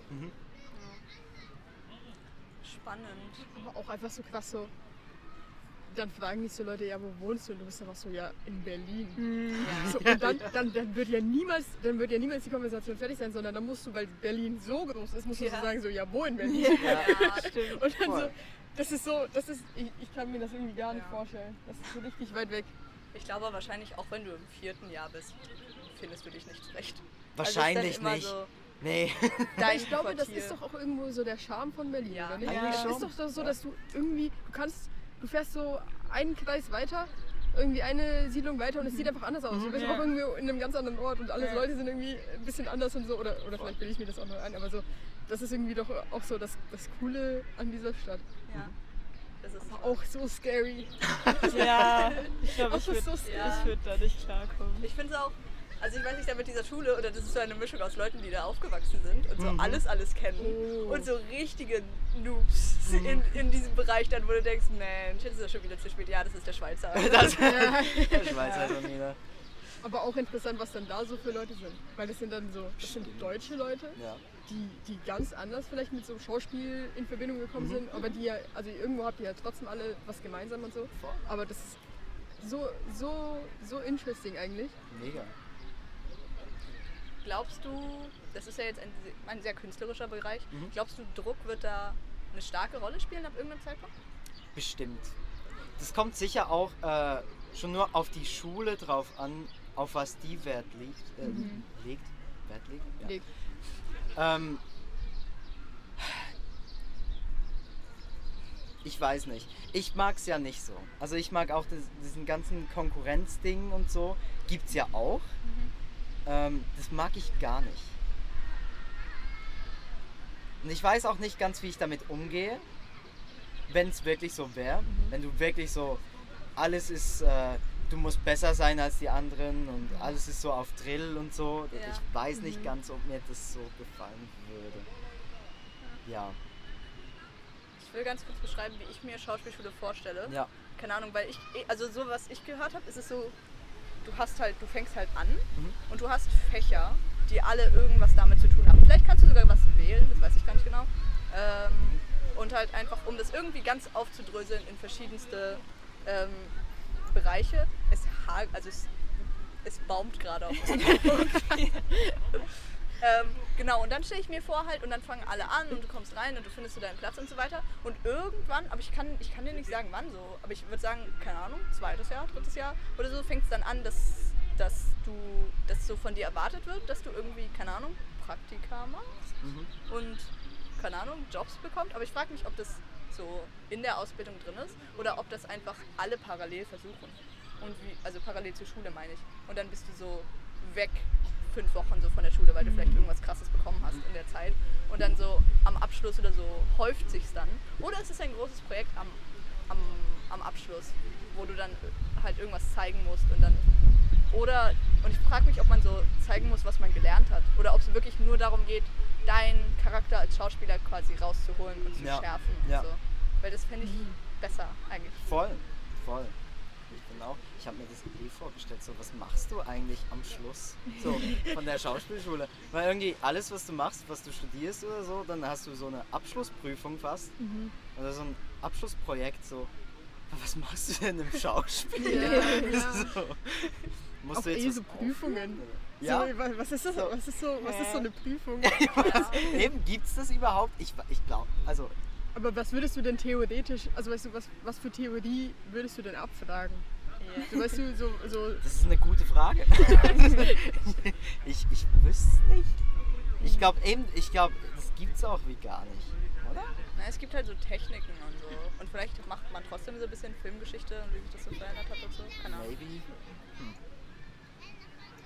Mhm. Ja. Spannend. Aber auch einfach so krass so. Dann fragen dich so Leute, ja, wo wohnst du? Und du bist einfach so, ja, in Berlin. So, und dann, dann, dann wird ja niemals, dann wird ja niemals die Konversation fertig sein, sondern dann musst du, weil Berlin so groß ist, musst du Ja. so sagen, so, ja, wo in Berlin? Ja. Stimmt. Und dann so, Voll. das ist so, das ist, ich, ich kann mir das irgendwie gar nicht Ja. vorstellen. Das ist so richtig weit weg. Ich glaube wahrscheinlich, auch wenn du im vierten Jahr bist, findest du dich nicht zurecht. Wahrscheinlich also nicht. So Nee. Dein ich glaube, das Quartier. ist doch auch irgendwo so der Charme von Berlin, Ja. oder nicht? Eigentlich Es ist doch so, so Ja. dass du irgendwie, du kannst, du fährst so einen Kreis weiter, irgendwie eine Siedlung weiter und es sieht einfach anders aus. Du bist Ja. auch irgendwie in einem ganz anderen Ort und alle Ja. Leute sind irgendwie ein bisschen anders und so, oder, oder vielleicht bilde ich mir das auch noch ein, aber so, das ist irgendwie doch auch so das, das Coole an dieser Stadt. Ja. Das ist Aber auch so scary. Ja, ich glaube, ich so würde scary. Ja. würd da nicht klarkommen. Ich finde es auch, also ich weiß nicht, da mit dieser Schule, oder das ist so eine Mischung aus Leuten, die da aufgewachsen sind und so Mhm. alles, alles kennen. Oh. Und so richtige Noobs in, in diesem Bereich dann, wo du denkst, Mensch, jetzt ist er schon wieder zu spät. Ja, das ist der Schweizer. Das Ja. der Schweizer schon wieder. Aber auch interessant, was dann da so für Leute sind. Weil das sind dann so, das sind deutsche Leute, Ja. die, die ganz anders vielleicht mit so Schauspiel in Verbindung gekommen sind, aber die ja, also irgendwo habt ihr ja trotzdem alle was gemeinsam und so. Aber das ist so, so, so interesting eigentlich. Mega. Glaubst du, das ist ja jetzt ein, ein sehr künstlerischer Bereich, Mhm. glaubst du, Druck wird da eine starke Rolle spielen ab irgendeinem Zeitpunkt? Bestimmt. Das kommt sicher auch äh, schon nur auf die Schule drauf an, auf was die Wert legt. Äh, legt? Wert legt? Ja. Legt. Ähm, ich weiß nicht. Ich mag es ja nicht so. Also ich mag auch das, diesen ganzen Konkurrenzding und so. Gibt's ja auch. Ähm, das mag ich gar nicht. Und ich weiß auch nicht ganz, wie ich damit umgehe, wenn es wirklich so wäre. Wenn du wirklich so, alles ist, äh, du musst besser sein als die anderen und alles ist so auf Drill und so. Ja. Ich weiß nicht ganz, ob mir das so gefallen würde. Ja, Ich will ganz kurz beschreiben, wie ich mir Schauspielschule vorstelle. ja. Keine Ahnung, weil ich, also so was ich gehört habe, ist es so, du hast halt, du fängst halt an Mhm. und du hast Fächer, die alle irgendwas damit zu tun haben. Vielleicht kannst du sogar was wählen, das weiß ich gar nicht genau. Ähm, und halt einfach, um das irgendwie ganz aufzudröseln in verschiedenste ähm, Bereiche. Es also es, es baumt gerade auf. ähm, genau, und dann stelle ich mir vor halt, und dann fangen alle an und du kommst rein und du findest so deinen Platz und so weiter. Und irgendwann, aber ich kann, ich kann dir nicht sagen, wann so, aber ich würde sagen, keine Ahnung, zweites Jahr, drittes Jahr oder so, fängt es dann an, dass, dass du, dass so von dir erwartet wird, dass du irgendwie, keine Ahnung, Praktika machst Mhm. und, keine Ahnung, Jobs bekommt. Aber ich frage mich, ob das so in der Ausbildung drin ist oder ob das einfach alle parallel versuchen. Und wie, also parallel zur Schule meine ich. Und dann bist du so weg fünf Wochen so von der Schule, weil du vielleicht irgendwas krasses bekommen hast in der Zeit. Und dann so am Abschluss oder so häuft sich's dann. Oder es ist ein großes Projekt am, am, am Abschluss, wo du dann halt irgendwas zeigen musst und dann oder, und ich frage mich, ob man so zeigen muss, was man gelernt hat. Oder ob es wirklich nur darum geht, deinen Charakter als Schauspieler quasi rauszuholen und zu Ja, schärfen und ja. so. Weil das fände ich besser eigentlich. Voll, voll. Auch, ich habe mir das eh vorgestellt, so was machst du eigentlich am Schluss so von der Schauspielschule? Weil irgendwie alles, was du machst, was du studierst oder so, dann hast du so eine Abschlussprüfung fast oder so ein Abschlussprojekt so. Was machst du denn im Schauspiel? Ja, so. Musst Auch du jetzt eh was so Prüfungen. Ja, So, wa- was ist das? Was ist so, was ist so eine Prüfung? eben gibt's das überhaupt? Ich, ich glaube, also Aber was würdest du denn theoretisch, also weißt du, was, was für Theorie würdest du denn abfragen? So, weißt du, so, so Das ist eine gute Frage. ich, ich wüsste es nicht. Ich glaube eben, ich glaube, das gibt's auch wie gar nicht, oder? Na, es gibt halt so Techniken und so. Und vielleicht macht man trotzdem so ein bisschen Filmgeschichte und wie sich das so verändert hat und so. Keine Ahnung. Maybe.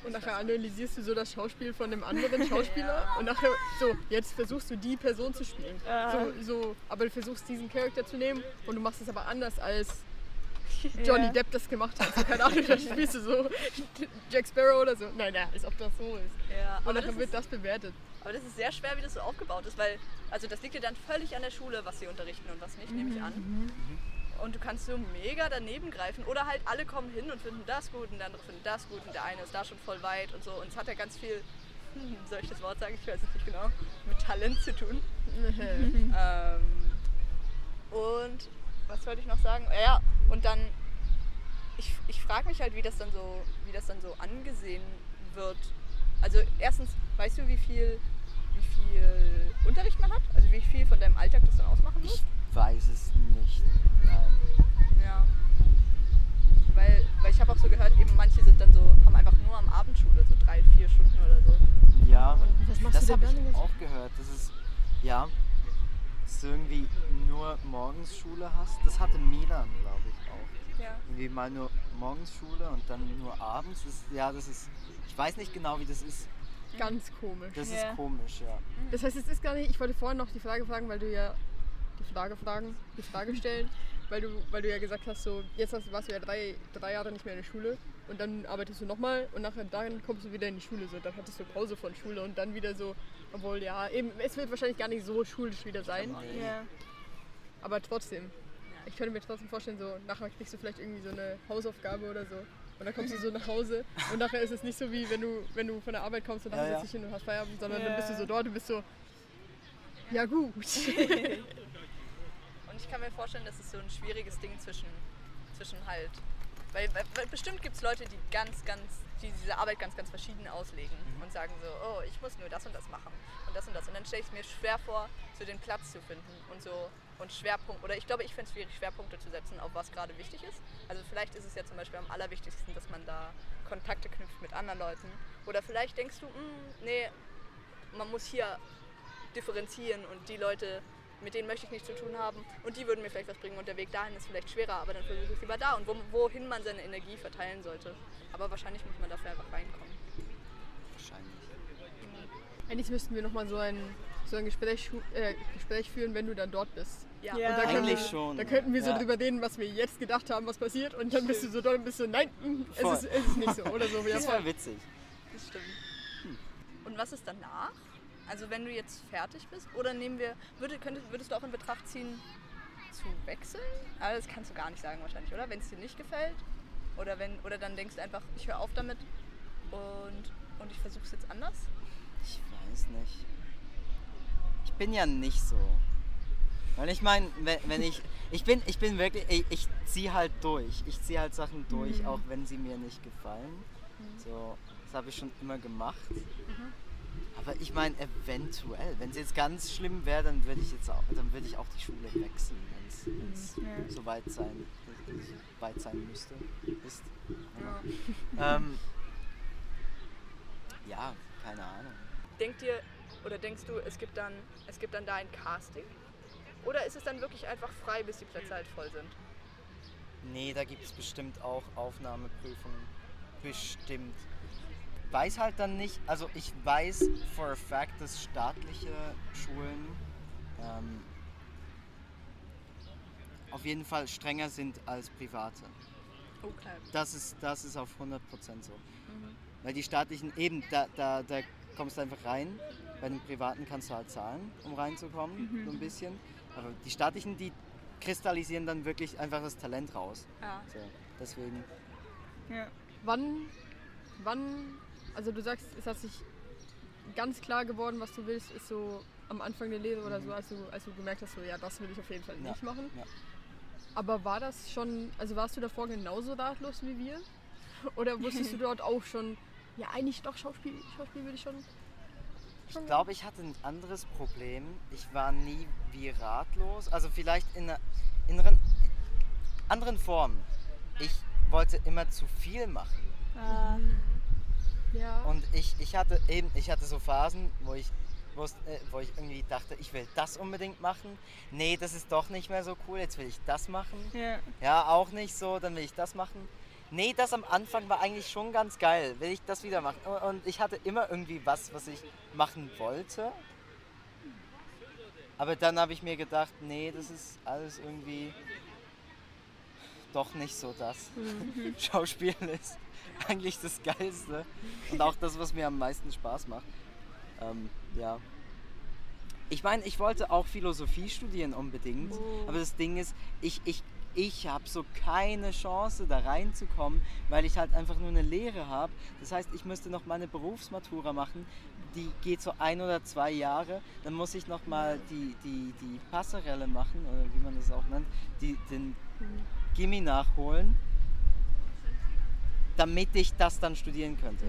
und nachher analysierst du so das Schauspiel von einem anderen Schauspieler Ja. und nachher so, jetzt versuchst du die Person zu spielen. Ja. So, so, aber du versuchst diesen Charakter zu nehmen und du machst es aber anders als Johnny Ja. Depp das gemacht hat. So, keine Ahnung, dann spielst du so Jack Sparrow oder so. Nein, nein, als ob das so ist. Ja, Und das, wird ist, das bewertet. aber das ist sehr schwer, wie das so aufgebaut ist, weil also das liegt dir dann völlig an der Schule, was sie unterrichten und was nicht, nehme ich an. Und du kannst so mega daneben greifen oder halt alle kommen hin und finden das gut und der andere findet das gut und der eine ist da schon voll weit und so. Und es hat ja ganz viel, hm, soll ich das Wort sagen? Ich weiß es nicht genau, mit Talent zu tun. Ähm, und was wollte ich noch sagen? Ja, Ja, und dann, ich, ich frage mich halt, wie das dann so, wie das dann so angesehen wird. Also erstens, weißt du, wie viel, wie viel Unterricht man hat? Also wie viel von deinem Alltag das dann ausmachen muss? Ich weiß es nicht. Nein. Ja. Weil, weil ich habe auch so gehört, eben manche sind dann so, haben einfach nur am Abend Schule, so drei, vier Stunden oder so. Ja, was machst das du habe ich auch gehört. Das ist, ja, dass du irgendwie nur morgens Schule hast. Das hatte Milan, glaube ich, auch. Ja. Irgendwie mal nur morgens Schule und dann nur abends. Das, ja, das ist, ich weiß nicht genau, wie das ist. Ganz komisch. Das Ja. ist komisch, ja. Das heißt, es ist gar nicht, ich wollte vorhin noch die Frage fragen, weil du ja die Frage fragen, die Frage stellen, weil du, weil du ja gesagt hast, so jetzt hast, warst du ja drei, drei Jahre nicht mehr in der Schule und dann arbeitest du nochmal und nachher dann kommst du wieder in die Schule. So, dann hattest du Pause von Schule und dann wieder so, obwohl ja, eben, es wird wahrscheinlich gar nicht so schulisch wieder sein, Ja. aber trotzdem. Ich könnte mir trotzdem vorstellen, so nachher kriegst du vielleicht irgendwie so eine Hausaufgabe oder so. Und dann kommst du so nach Hause und nachher ist es nicht so wie wenn du, wenn du von der Arbeit kommst und dann Ja, ja. setzt dich hin und hast Feierabend, sondern dann Ja. bist du so dort, du bist so, ja gut. Und ich kann mir vorstellen, das ist so ein schwieriges Ding zwischen, zwischen halt. Weil, weil, bestimmt gibt es Leute, die ganz, ganz, die diese Arbeit ganz, ganz verschieden auslegen Mhm. und sagen so, oh, ich muss nur das und das machen und das und das. Und dann stelle ich es mir schwer vor, so den Platz zu finden und so und Schwerpunkt. Oder ich glaube, ich fände es schwierig, Schwerpunkte zu setzen, auf was gerade wichtig ist. Also vielleicht ist es ja zum Beispiel am allerwichtigsten, dass man da Kontakte knüpft mit anderen Leuten. Oder vielleicht denkst du, "Hm, nee, man muss hier differenzieren und die Leute, mit denen möchte ich nichts zu tun haben und die würden mir vielleicht was bringen und der Weg dahin ist vielleicht schwerer, aber dann versuche ich es lieber da und wo, wohin man seine Energie verteilen sollte. Aber wahrscheinlich muss man dafür einfach reinkommen. Wahrscheinlich. Eigentlich müssten wir nochmal so ein, so ein Gespräch, äh, Gespräch führen, wenn du dann dort bist. Ja, Ja. Und da Eigentlich wir, schon. Da könnten wir so Ja. drüber reden, was wir jetzt gedacht haben, was passiert. Und dann bist du so dort und bist so, nein, mm, es ist, es ist nicht so. Oder so. Ja, Das voll. war witzig. das stimmt. Und was ist danach? Also wenn du jetzt fertig bist, oder nehmen wir, würde, könntest, würdest du auch in Betracht ziehen, zu wechseln? Aber das kannst du gar nicht sagen wahrscheinlich, oder? Wenn es dir nicht gefällt? Oder, wenn, oder dann denkst du einfach, ich höre auf damit und, und ich versuche es jetzt anders? Ich weiß nicht. Ich bin ja nicht so. Weil ich meine, wenn, wenn ich. Ich bin, ich bin wirklich. Ich, ich ziehe halt durch. Ich ziehe halt Sachen durch, auch wenn sie mir nicht gefallen. So, das habe ich schon immer gemacht. Aber ich meine, eventuell, wenn es jetzt ganz schlimm wäre, dann würde ich jetzt auch, dann würde ich auch die Schule wechseln, wenn es Ja. so weit sein, so weit sein müsste. Ist. Ähm, ja, keine Ahnung. Denkt ihr, oder denkst du, es gibt dann, es gibt dann da ein Casting? Oder ist es dann wirklich einfach frei, bis die Plätze halt voll sind? Nee, da gibt es bestimmt auch Aufnahmeprüfungen. Bestimmt. Weiß halt dann nicht, also ich weiß for a fact, dass staatliche Schulen ähm, auf jeden Fall strenger sind als private. Okay. Das ist, das ist auf 100% so. Weil die staatlichen, eben, da, da, da kommst du einfach rein. Bei den privaten kannst du halt zahlen, um reinzukommen, so ein bisschen. Aber die staatlichen, die kristallisieren dann wirklich einfach das Talent raus. Ja. So, deswegen. Ja. Wann, wann, also du sagst, es hat sich ganz klar geworden, was du willst, ist so am Anfang der Lehre oder so, als du, als du gemerkt hast, so, ja, das will ich auf jeden Fall Ja, nicht machen. ja. Aber war das schon, also warst du davor genauso ratlos wie wir? Oder wusstest du dort auch schon, ja, eigentlich doch Schauspiel, Schauspiel würde ich schon. Ich glaube, ich hatte ein anderes Problem. Ich war nie wie ratlos. Also vielleicht in einer inneren, anderen Form. Ich wollte immer zu viel machen. Ah, Ja. Und ich, ich hatte eben, ich hatte so Phasen, wo ich wusste, äh, wo ich irgendwie dachte, ich will das unbedingt machen. Nee, das ist doch nicht mehr so cool, jetzt will ich das machen. ja. Ja, auch nicht so, dann will ich das machen. Nee, das am Anfang war eigentlich schon ganz geil. Will ich das wieder machen? Und- ich hatte immer irgendwie was, was ich machen wollte. Aber dann habe ich mir gedacht, nee, das ist alles irgendwie doch nicht so das. Schauspielen ist eigentlich das Geilste. Und auch das, was mir am meisten Spaß macht. Ähm, ja. Ich meine, ich wollte auch Philosophie studieren unbedingt. Aber das Ding ist, ich, ich, ich habe so keine Chance da reinzukommen, weil ich halt einfach nur eine Lehre habe. Das heißt, ich müsste noch meine Berufsmatura machen. Die geht so ein oder zwei Jahre. Dann muss ich noch mal die, die, die Passerelle machen, oder wie man das auch nennt, die, den Gimmi nachholen, damit ich das dann studieren könnte.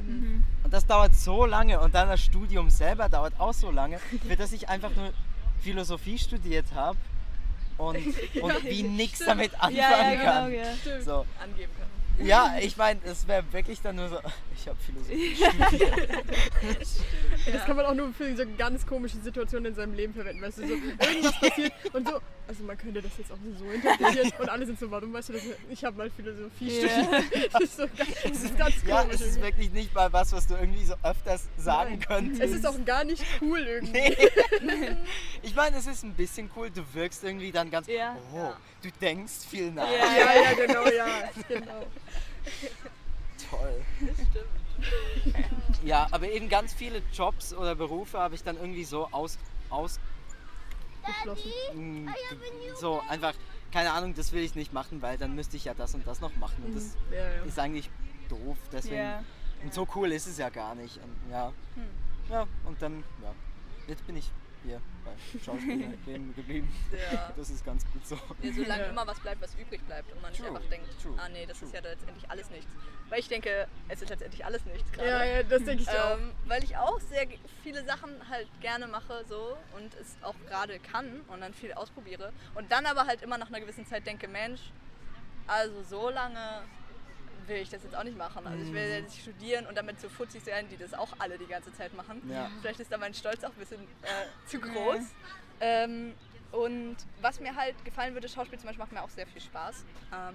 Und das dauert so lange und dann das Studium selber dauert auch so lange, für das ich einfach nur Philosophie studiert habe und, und wie nichts damit anfangen Ja, ja, genau, kann. ja. So, Angeben können. Ja, ich meine, es wäre wirklich dann nur so, ich habe Philosophie studiert. Das kann man auch nur für so ganz komische Situationen in seinem Leben verwenden, weißt du, so irgendwas passiert und so, also man könnte das jetzt auch so interpretieren und alle sind so, warum weißt du das? Ich habe mal Philosophie Ja. studiert. Das ist, so ganz, das ist ganz komisch. Ja, es ist wirklich nicht mal was, was du irgendwie so öfters sagen Nein. könntest. es ist auch gar nicht cool irgendwie. Nee. Ich meine, es ist ein bisschen cool, du wirkst irgendwie dann ganz, Ja. oh, Ja. Du denkst viel nach. Ja. Ja, ja, genau, ja, genau. Toll. Ja, aber eben ganz viele Jobs oder Berufe habe ich dann irgendwie so aus, aus mh, so einfach, keine Ahnung, das will ich nicht machen, weil dann müsste ich ja das und das noch machen und das Ja, ja. ist eigentlich doof, deswegen Ja. und so cool ist es ja gar nicht und ja, ja und dann, ja, jetzt bin ich hier bei Schauspielern kleben geblieben. Ja. Das ist ganz gut so. Ja, solange Ja. immer was bleibt, was übrig bleibt und man nicht True, einfach denkt, true, ah nee, das true. ist ja letztendlich alles nichts. Weil ich denke, es ist letztendlich alles nichts gerade. Ja, ja, das denke ich auch. Ähm, weil ich auch sehr viele Sachen halt gerne mache so und es auch gerade kann und dann viel ausprobiere und dann aber halt immer nach einer gewissen Zeit denke, Mensch, also so lange will ich das jetzt auch nicht machen. Also ich will jetzt nicht studieren und damit so futzig sein, die das auch alle die ganze Zeit machen. Ja. Vielleicht ist da mein Stolz auch ein bisschen äh, zu groß. Ähm, Und was mir halt gefallen würde, Schauspiel zum Beispiel macht mir auch sehr viel Spaß. Ähm,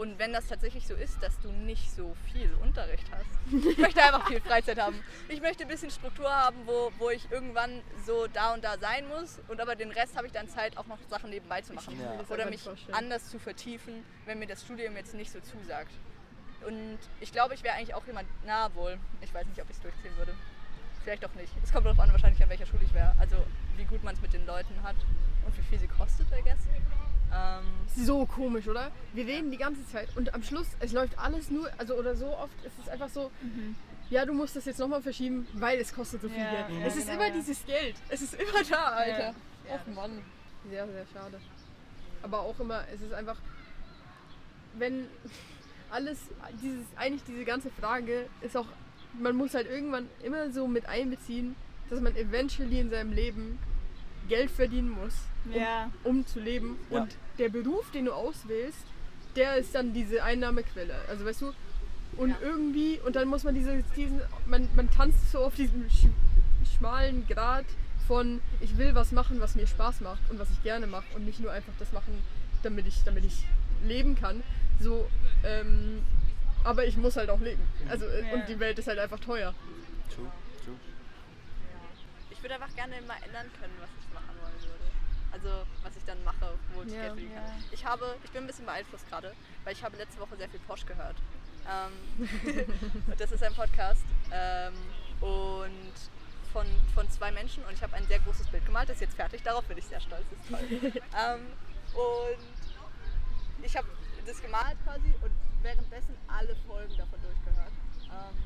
und wenn das tatsächlich so ist, dass du nicht so viel Unterricht hast, ich möchte einfach viel Freizeit haben. Ich möchte ein bisschen Struktur haben, wo, wo ich irgendwann so da und da sein muss. Und aber den Rest habe ich dann Zeit, auch noch Sachen nebenbei zu machen. Ja. Oder mich anders zu vertiefen, wenn mir das Studium jetzt nicht so zusagt. Und ich glaube, ich wäre eigentlich auch jemand, na wohl, ich weiß nicht, ob ich es durchziehen würde. Vielleicht auch nicht. Es kommt darauf an, wahrscheinlich an welcher Schule ich wäre. Also wie gut man es mit den Leuten hat Ähm, So komisch, oder? Wir reden die ganze Zeit und am Schluss, es läuft alles nur, also oder so oft, es ist einfach so, ja, du musst das jetzt nochmal verschieben, weil es kostet so viel Ja, Geld. ja, es ist genau, immer ja. dieses Geld. Es ist immer da, Alter. Ja. Och Mann. Sehr, sehr schade. Aber auch immer, es ist einfach, wenn alles, dieses, eigentlich diese ganze Frage ist auch, man muss halt irgendwann immer so mit einbeziehen, dass man eventually in seinem Leben Geld verdienen muss, um, Ja. um zu leben. Ja. Und der Beruf, den du auswählst, der ist dann diese Einnahmequelle. Also weißt du, und Ja. irgendwie, und dann muss man diese, diesen, man, man tanzt so auf diesem sch schmalen Grad von, ich will was machen, was mir Spaß macht und was ich gerne mache und nicht nur einfach das machen, damit ich, damit ich leben kann. So, ähm, aber ich muss halt auch leben. Also, äh, Ja. und die Welt ist halt einfach teuer. True, true. ich würde einfach gerne mal ändern können, was ich machen wollen würde. Also was ich dann mache, wo ich Ja, Geld verdienen kann. ja. Ich habe, ich bin ein bisschen beeinflusst gerade, weil ich habe letzte Woche sehr viel Posch gehört. Ähm, das ist ein Podcast. Ähm, und von, von zwei Menschen und ich habe ein sehr großes Bild gemalt, das ist jetzt fertig, darauf bin ich sehr stolz, das ist toll. ähm, und ich habe das gemalt quasi und währenddessen alle Folgen davon durchgehört. Ähm,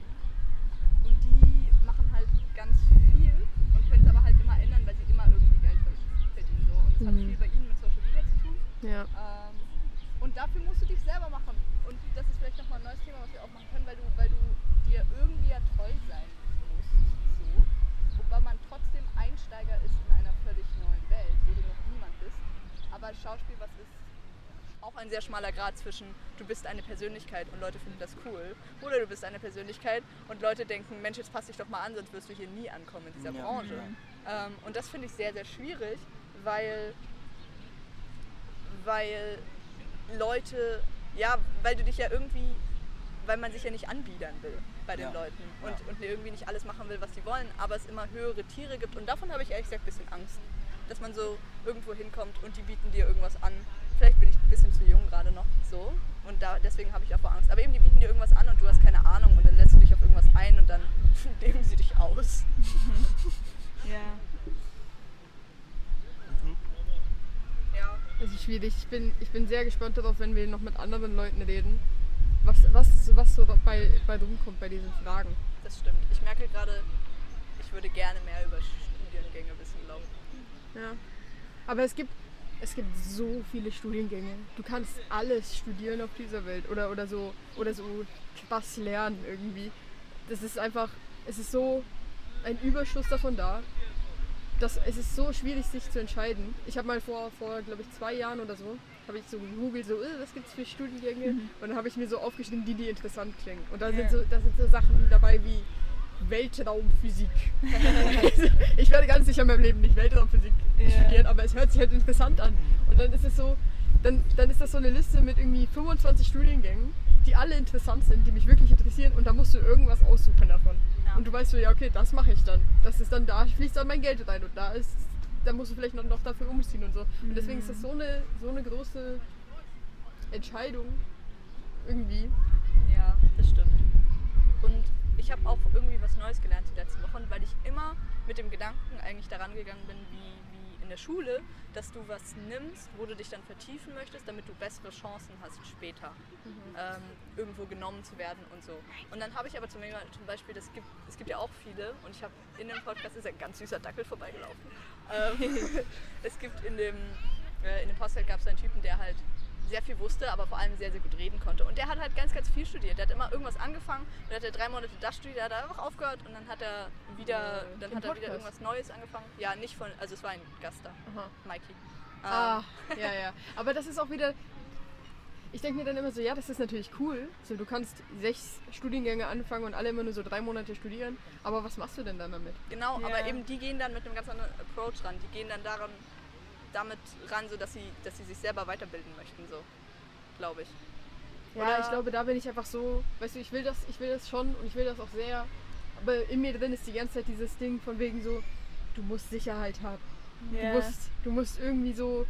und die machen halt ganz viel und können es aber halt immer ändern, weil sie immer irgendwie Es hat Mhm. viel bei ihnen mit Social Media zu tun. Ja. Ähm, und dafür musst du dich selber machen. Und das ist vielleicht nochmal ein neues Thema, was wir auch machen können, weil du, weil du dir irgendwie ja treu sein musst. So. Wobei man trotzdem Einsteiger ist in einer völlig neuen Welt, wo du noch niemand bist. Aber Schauspiel, was ist auch ein sehr schmaler Grad zwischen du bist eine Persönlichkeit und Leute finden das cool oder du bist eine Persönlichkeit und Leute denken, Mensch, jetzt pass dich doch mal an, sonst wirst du hier nie ankommen in dieser Ja. Branche. Ähm, und das finde ich sehr, sehr schwierig, weil, weil Leute, ja, weil du dich ja irgendwie, weil man sich ja nicht anbiedern will bei den Ja. Leuten und, Ja. und irgendwie nicht alles machen will, was sie wollen, aber es immer höhere Tiere gibt und davon habe ich ehrlich gesagt ein bisschen Angst, dass man so irgendwo hinkommt und die bieten dir irgendwas an. Vielleicht bin ich ein bisschen zu jung gerade noch so und da, deswegen habe ich davor Angst. Aber eben, die bieten dir irgendwas an und du hast keine Ahnung und dann lässt du dich auf irgendwas ein und dann nehmen sie dich aus. Ja. Ja. Das ist schwierig. Ich bin, ich bin sehr gespannt darauf, wenn wir noch mit anderen Leuten reden, was, was, was so bei, bei rumkommt bei diesen Fragen. Das stimmt. Ich merke gerade, ich würde gerne mehr über Studiengänge wissen, glaube ich. Ja. Aber es gibt, es gibt so viele Studiengänge. Du kannst alles studieren auf dieser Welt oder, oder so oder so krass lernen irgendwie. Das ist einfach, es ist so ein Überschuss davon da. Das, es ist so schwierig, sich zu entscheiden. Ich habe mal vor, vor glaube ich, zwei Jahren oder so, habe ich so gegoogelt, so, äh, was gibt es für Studiengänge? Und dann habe ich mir so aufgeschrieben, die, die interessant klingen. Und da, Ja. sind, so, da sind so Sachen dabei wie Weltraumphysik. Ich werde ganz sicher in meinem Leben nicht Weltraumphysik Ja. studieren, aber es hört sich halt interessant an. Und dann ist es so, dann, dann ist das so eine Liste mit irgendwie 25 Studiengängen, die alle interessant sind, die mich wirklich interessieren und da musst du irgendwas aussuchen davon. Ja. Und du weißt so, ja okay, das mache ich dann. Das ist dann, da fließt dann mein Geld rein und da ist, da musst du vielleicht noch, noch dafür umziehen und so. Und deswegen ist das so eine, so eine große Entscheidung irgendwie. Ja, das stimmt. Und ich habe auch irgendwie was Neues gelernt die letzten Wochen, weil ich immer mit dem Gedanken eigentlich daran gegangen bin, wie in der Schule, dass du was nimmst, wo du dich dann vertiefen möchtest, damit du bessere Chancen hast später ähm, irgendwo genommen zu werden und so. Und dann habe ich aber zum zum Beispiel, das gibt, es gibt ja auch viele, und ich habe in dem Podcast ist ein ganz süßer Dackel vorbeigelaufen. Ähm, es gibt in dem, äh, in dem Podcast gab es einen Typen, der halt sehr viel wusste, aber vor allem sehr, sehr gut reden konnte. Und der hat halt ganz, ganz viel studiert. Der hat immer irgendwas angefangen, dann hat er drei Monate das studiert, dann hat er einfach aufgehört und dann hat er wieder, Äh, dann im hat er wieder irgendwas Neues angefangen. Ja, nicht von, also es war ein Gast da, Aha. Mikey. Ähm, Ah, ja, ja. Aber das ist auch wieder. Ich denke mir dann immer so, ja, das ist natürlich cool. So, du kannst sechs Studiengänge anfangen und alle immer nur so drei Monate studieren. Aber was machst du denn dann damit? Genau, Ja. aber eben die gehen dann mit einem ganz anderen Approach ran. Die gehen dann daran, damit ran, so dass sie, dass sie sich selber weiterbilden möchten, so, glaube ich. Ja, Oder- ich glaube, da bin ich einfach so, weißt du, ich will das, ich will das schon und ich will das auch sehr. Aber in mir drin ist die ganze Zeit dieses Ding von wegen so, du musst Sicherheit haben. Du musst, du musst irgendwie so.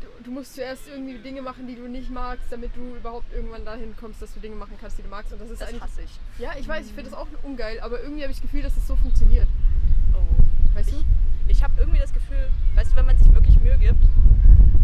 Du, du musst zuerst irgendwie Dinge machen, die du nicht magst, damit du überhaupt irgendwann dahin kommst, dass du Dinge machen kannst, die du magst. Und das ist Das eigentlich. hasse ich. Ja, ich weiß, ich finde das auch ungeil, aber irgendwie habe ich das Gefühl, dass es so funktioniert. Oh. Weißt du? Ich habe wenn man sich wirklich Mühe gibt,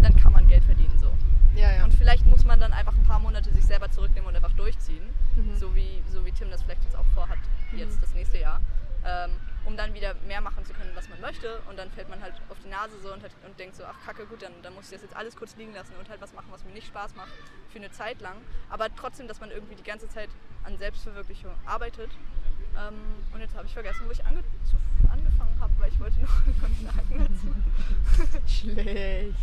dann kann man Geld verdienen, so. Ja, ja. Und vielleicht muss man dann einfach ein paar Monate sich selber zurücknehmen und einfach durchziehen. Mhm. So, wie, so wie Tim das vielleicht jetzt auch vorhat, jetzt das nächste Jahr. Ähm, um dann wieder mehr machen zu können, was man möchte. Und dann fällt man halt auf die Nase so und, hat, und denkt so, ach kacke, gut, dann, dann muss ich das jetzt alles kurz liegen lassen und halt was machen, was mir nicht Spaß macht, für eine Zeit lang. Aber trotzdem, dass man irgendwie die ganze Zeit an Selbstverwirklichung arbeitet. Ähm, und jetzt habe ich vergessen, wo ich ange angefangen habe, weil ich wollte noch irgendwas sagen dazu. Schlecht. Schlecht.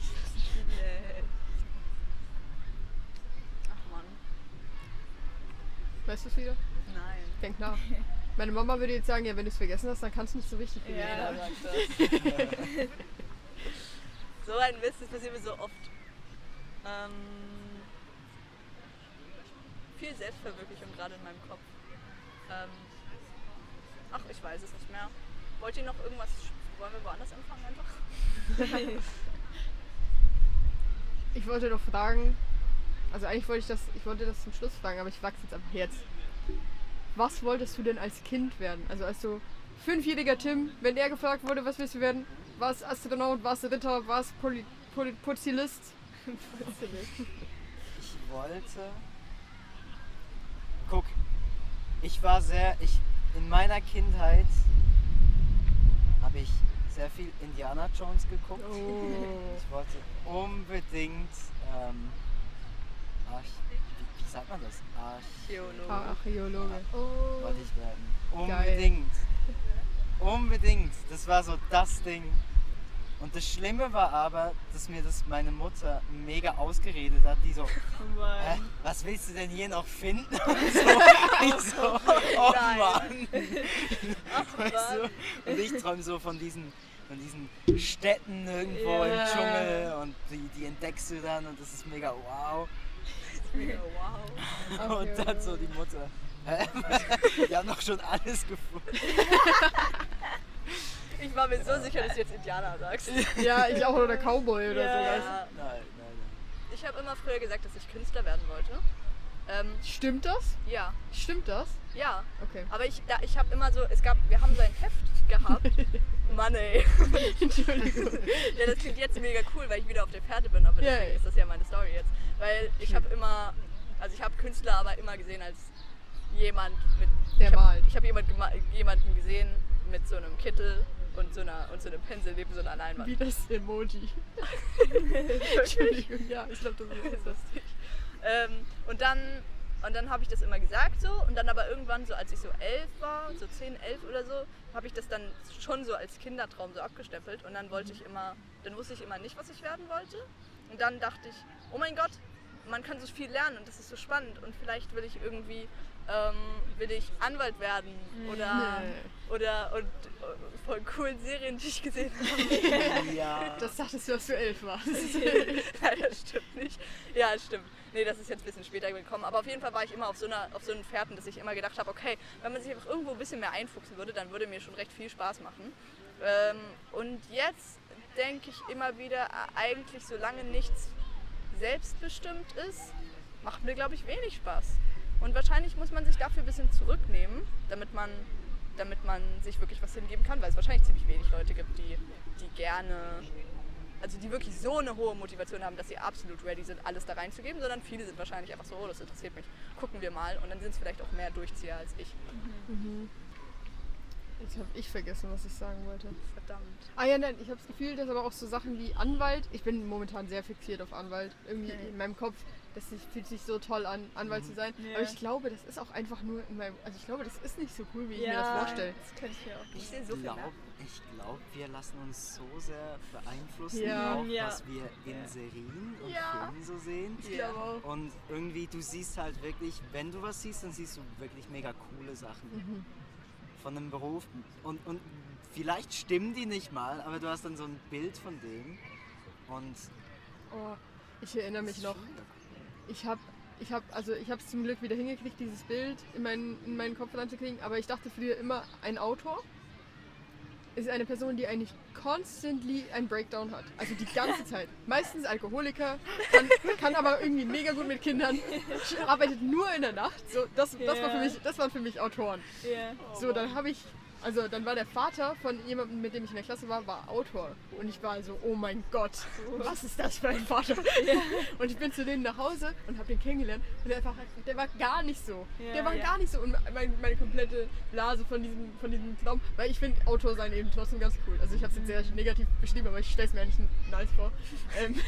Ach man, Weißt du es wieder? nein. Denk nach. Meine Mama würde jetzt sagen, ja, wenn du es vergessen hast, dann kann es nicht so wichtig Ja, sein. sagt das. so ein Mist, das passiert mir so oft. Ähm, viel Selbstverwirklichung gerade in meinem Kopf. Ähm, ach, ich weiß es nicht mehr. Wollt ihr noch irgendwas? Wollen wir woanders anfangen einfach? Ich wollte noch fragen, also eigentlich wollte ich das, ich wollte das zum Schluss fragen, aber ich frage es jetzt einfach jetzt. Was wolltest du denn als Kind werden? Also als so fünfjähriger Tim, wenn er gefragt wurde, was willst du werden? War es Astronaut, war es Ritter, war es Poli Poli Polizist? Ich wollte. Guck, ich war sehr. Ich, in meiner Kindheit habe ich sehr viel Indiana Jones geguckt. Oh. Ich wollte unbedingt. Ähm, Arch, wie, wie sagt man das? Arch, Geologe. Archäologe. wollte ich werden. Geil. Unbedingt. Unbedingt. Das war so das Ding. Und das Schlimme war aber, dass mir das meine Mutter mega ausgeredet hat, die so, Oh was willst du denn hier noch finden? Und so, ich so, oh Nein. Mann. Ach, Weißt Mann. Und ich träume so von diesen, von diesen Städten irgendwo Ja. im Dschungel und die, die entdeckst du dann und das ist mega wow. Mega wow. Und dann so die Mutter. Die haben doch schon alles gefunden. Ich war mir so sicher, dass du jetzt Indianer sagst. Ja, ich auch oder Cowboy oder Ja. sowas. Nein, nein, nein. Ich habe immer früher gesagt, dass ich Künstler werden wollte. Ähm, Stimmt das? ja, Stimmt das? ja. Okay. Aber ich, da, ich habe immer so, es gab, wir haben so ein Heft gehabt. Mann ey. Entschuldigung. ja, das klingt jetzt mega cool, weil ich wieder auf der Fährte bin, aber deswegen ja. ist das ja meine Story jetzt. Weil ich habe immer, also ich habe Künstler aber immer gesehen als jemand mit. Der ich hab, malt. Ich habe jemand, gema- jemanden gesehen mit so einem Kittel und so einer und so einem Pinsel neben so einer Leinwand. Wie das Emoji. Entschuldigung, ja, ich glaube, das ist lustig. Ähm, und dann, und dann habe ich das immer gesagt so und dann aber irgendwann so, als ich so elf war, so zehn, elf oder so, habe ich das dann schon so als Kindertraum so abgestempelt und dann wollte ich immer, dann wusste ich immer nicht, was ich werden wollte und dann dachte ich, oh mein Gott, man kann so viel lernen und das ist so spannend und vielleicht will ich irgendwie, ähm, will ich Anwalt werden oder, Nee. oder und äh, von coolen Serien, die ich gesehen habe. Ja. Das dachtest du, als du elf warst. Nein, das stimmt nicht. Ja, das stimmt. Nee, das ist jetzt ein bisschen später gekommen. Aber auf jeden Fall war ich immer auf so, einer, auf so einen Fährten, dass ich immer gedacht habe, okay, wenn man sich einfach irgendwo ein bisschen mehr einfuchsen würde, dann würde mir schon recht viel Spaß machen. Ähm, und jetzt denke ich immer wieder, eigentlich solange nichts selbstbestimmt ist, macht mir, glaube ich, wenig Spaß. Und wahrscheinlich muss man sich dafür ein bisschen zurücknehmen, damit man, damit man sich wirklich was hingeben kann, weil es wahrscheinlich ziemlich wenig Leute gibt, die, die gerne also die wirklich so eine hohe Motivation haben, dass sie absolut ready sind, alles da reinzugeben, sondern viele sind wahrscheinlich einfach so, oh, das interessiert mich, gucken wir mal und dann sind es vielleicht auch mehr Durchzieher als ich. Jetzt habe ich vergessen, was ich sagen wollte. Verdammt. Ah ja, nein, ich habe das Gefühl, dass aber auch so Sachen wie Anwalt, ich bin momentan sehr fixiert auf Anwalt, irgendwie Okay. in meinem Kopf, das fühlt sich so toll an, Anwalt zu sein. Ja. Aber ich glaube, das ist auch einfach nur in meinem, also ich glaube, das ist nicht so cool, wie ich mir das vorstelle. Das könnte ich mir auch Ich sehe so glaub, ich glaube, wir lassen uns so sehr beeinflussen, Ja. auch Ja. was wir in Ja. Serien und Ja. Filmen so sehen. Ich glaube auch. Und irgendwie, du siehst halt wirklich, wenn du was siehst, dann siehst du wirklich mega coole Sachen. Mhm. von einem Beruf und, und vielleicht stimmen die nicht mal, aber du hast dann so ein Bild von dem und Oh, ich erinnere mich noch. Ich habe ich hab, also ich es zum Glück wieder hingekriegt, dieses Bild in meinen, in meinen Kopf reinzukriegen, aber ich dachte früher immer, ein Autor ist eine Person, die eigentlich constantly einen Breakdown hat. Also die ganze Zeit. Meistens Alkoholiker, kann, kann aber irgendwie mega gut mit Kindern, arbeitet nur in der Nacht. So, das, das, war für mich, das waren für mich Autoren. So, dann habe ich also dann war der Vater von jemandem, mit dem ich in der Klasse war, war Autor. Und ich war so, oh mein Gott, was ist das für ein Vater? Ja. Und ich bin zu denen nach Hause und habe den kennengelernt. Und der, einfach, der war gar nicht so. Ja, der war ja. gar nicht so. Und mein, meine komplette Blase von diesem, von diesem Traum, weil ich finde Autor sein eben trotzdem ganz cool. Also ich habe es jetzt sehr negativ beschrieben, aber ich stelle es mir eigentlich nice vor. Ähm.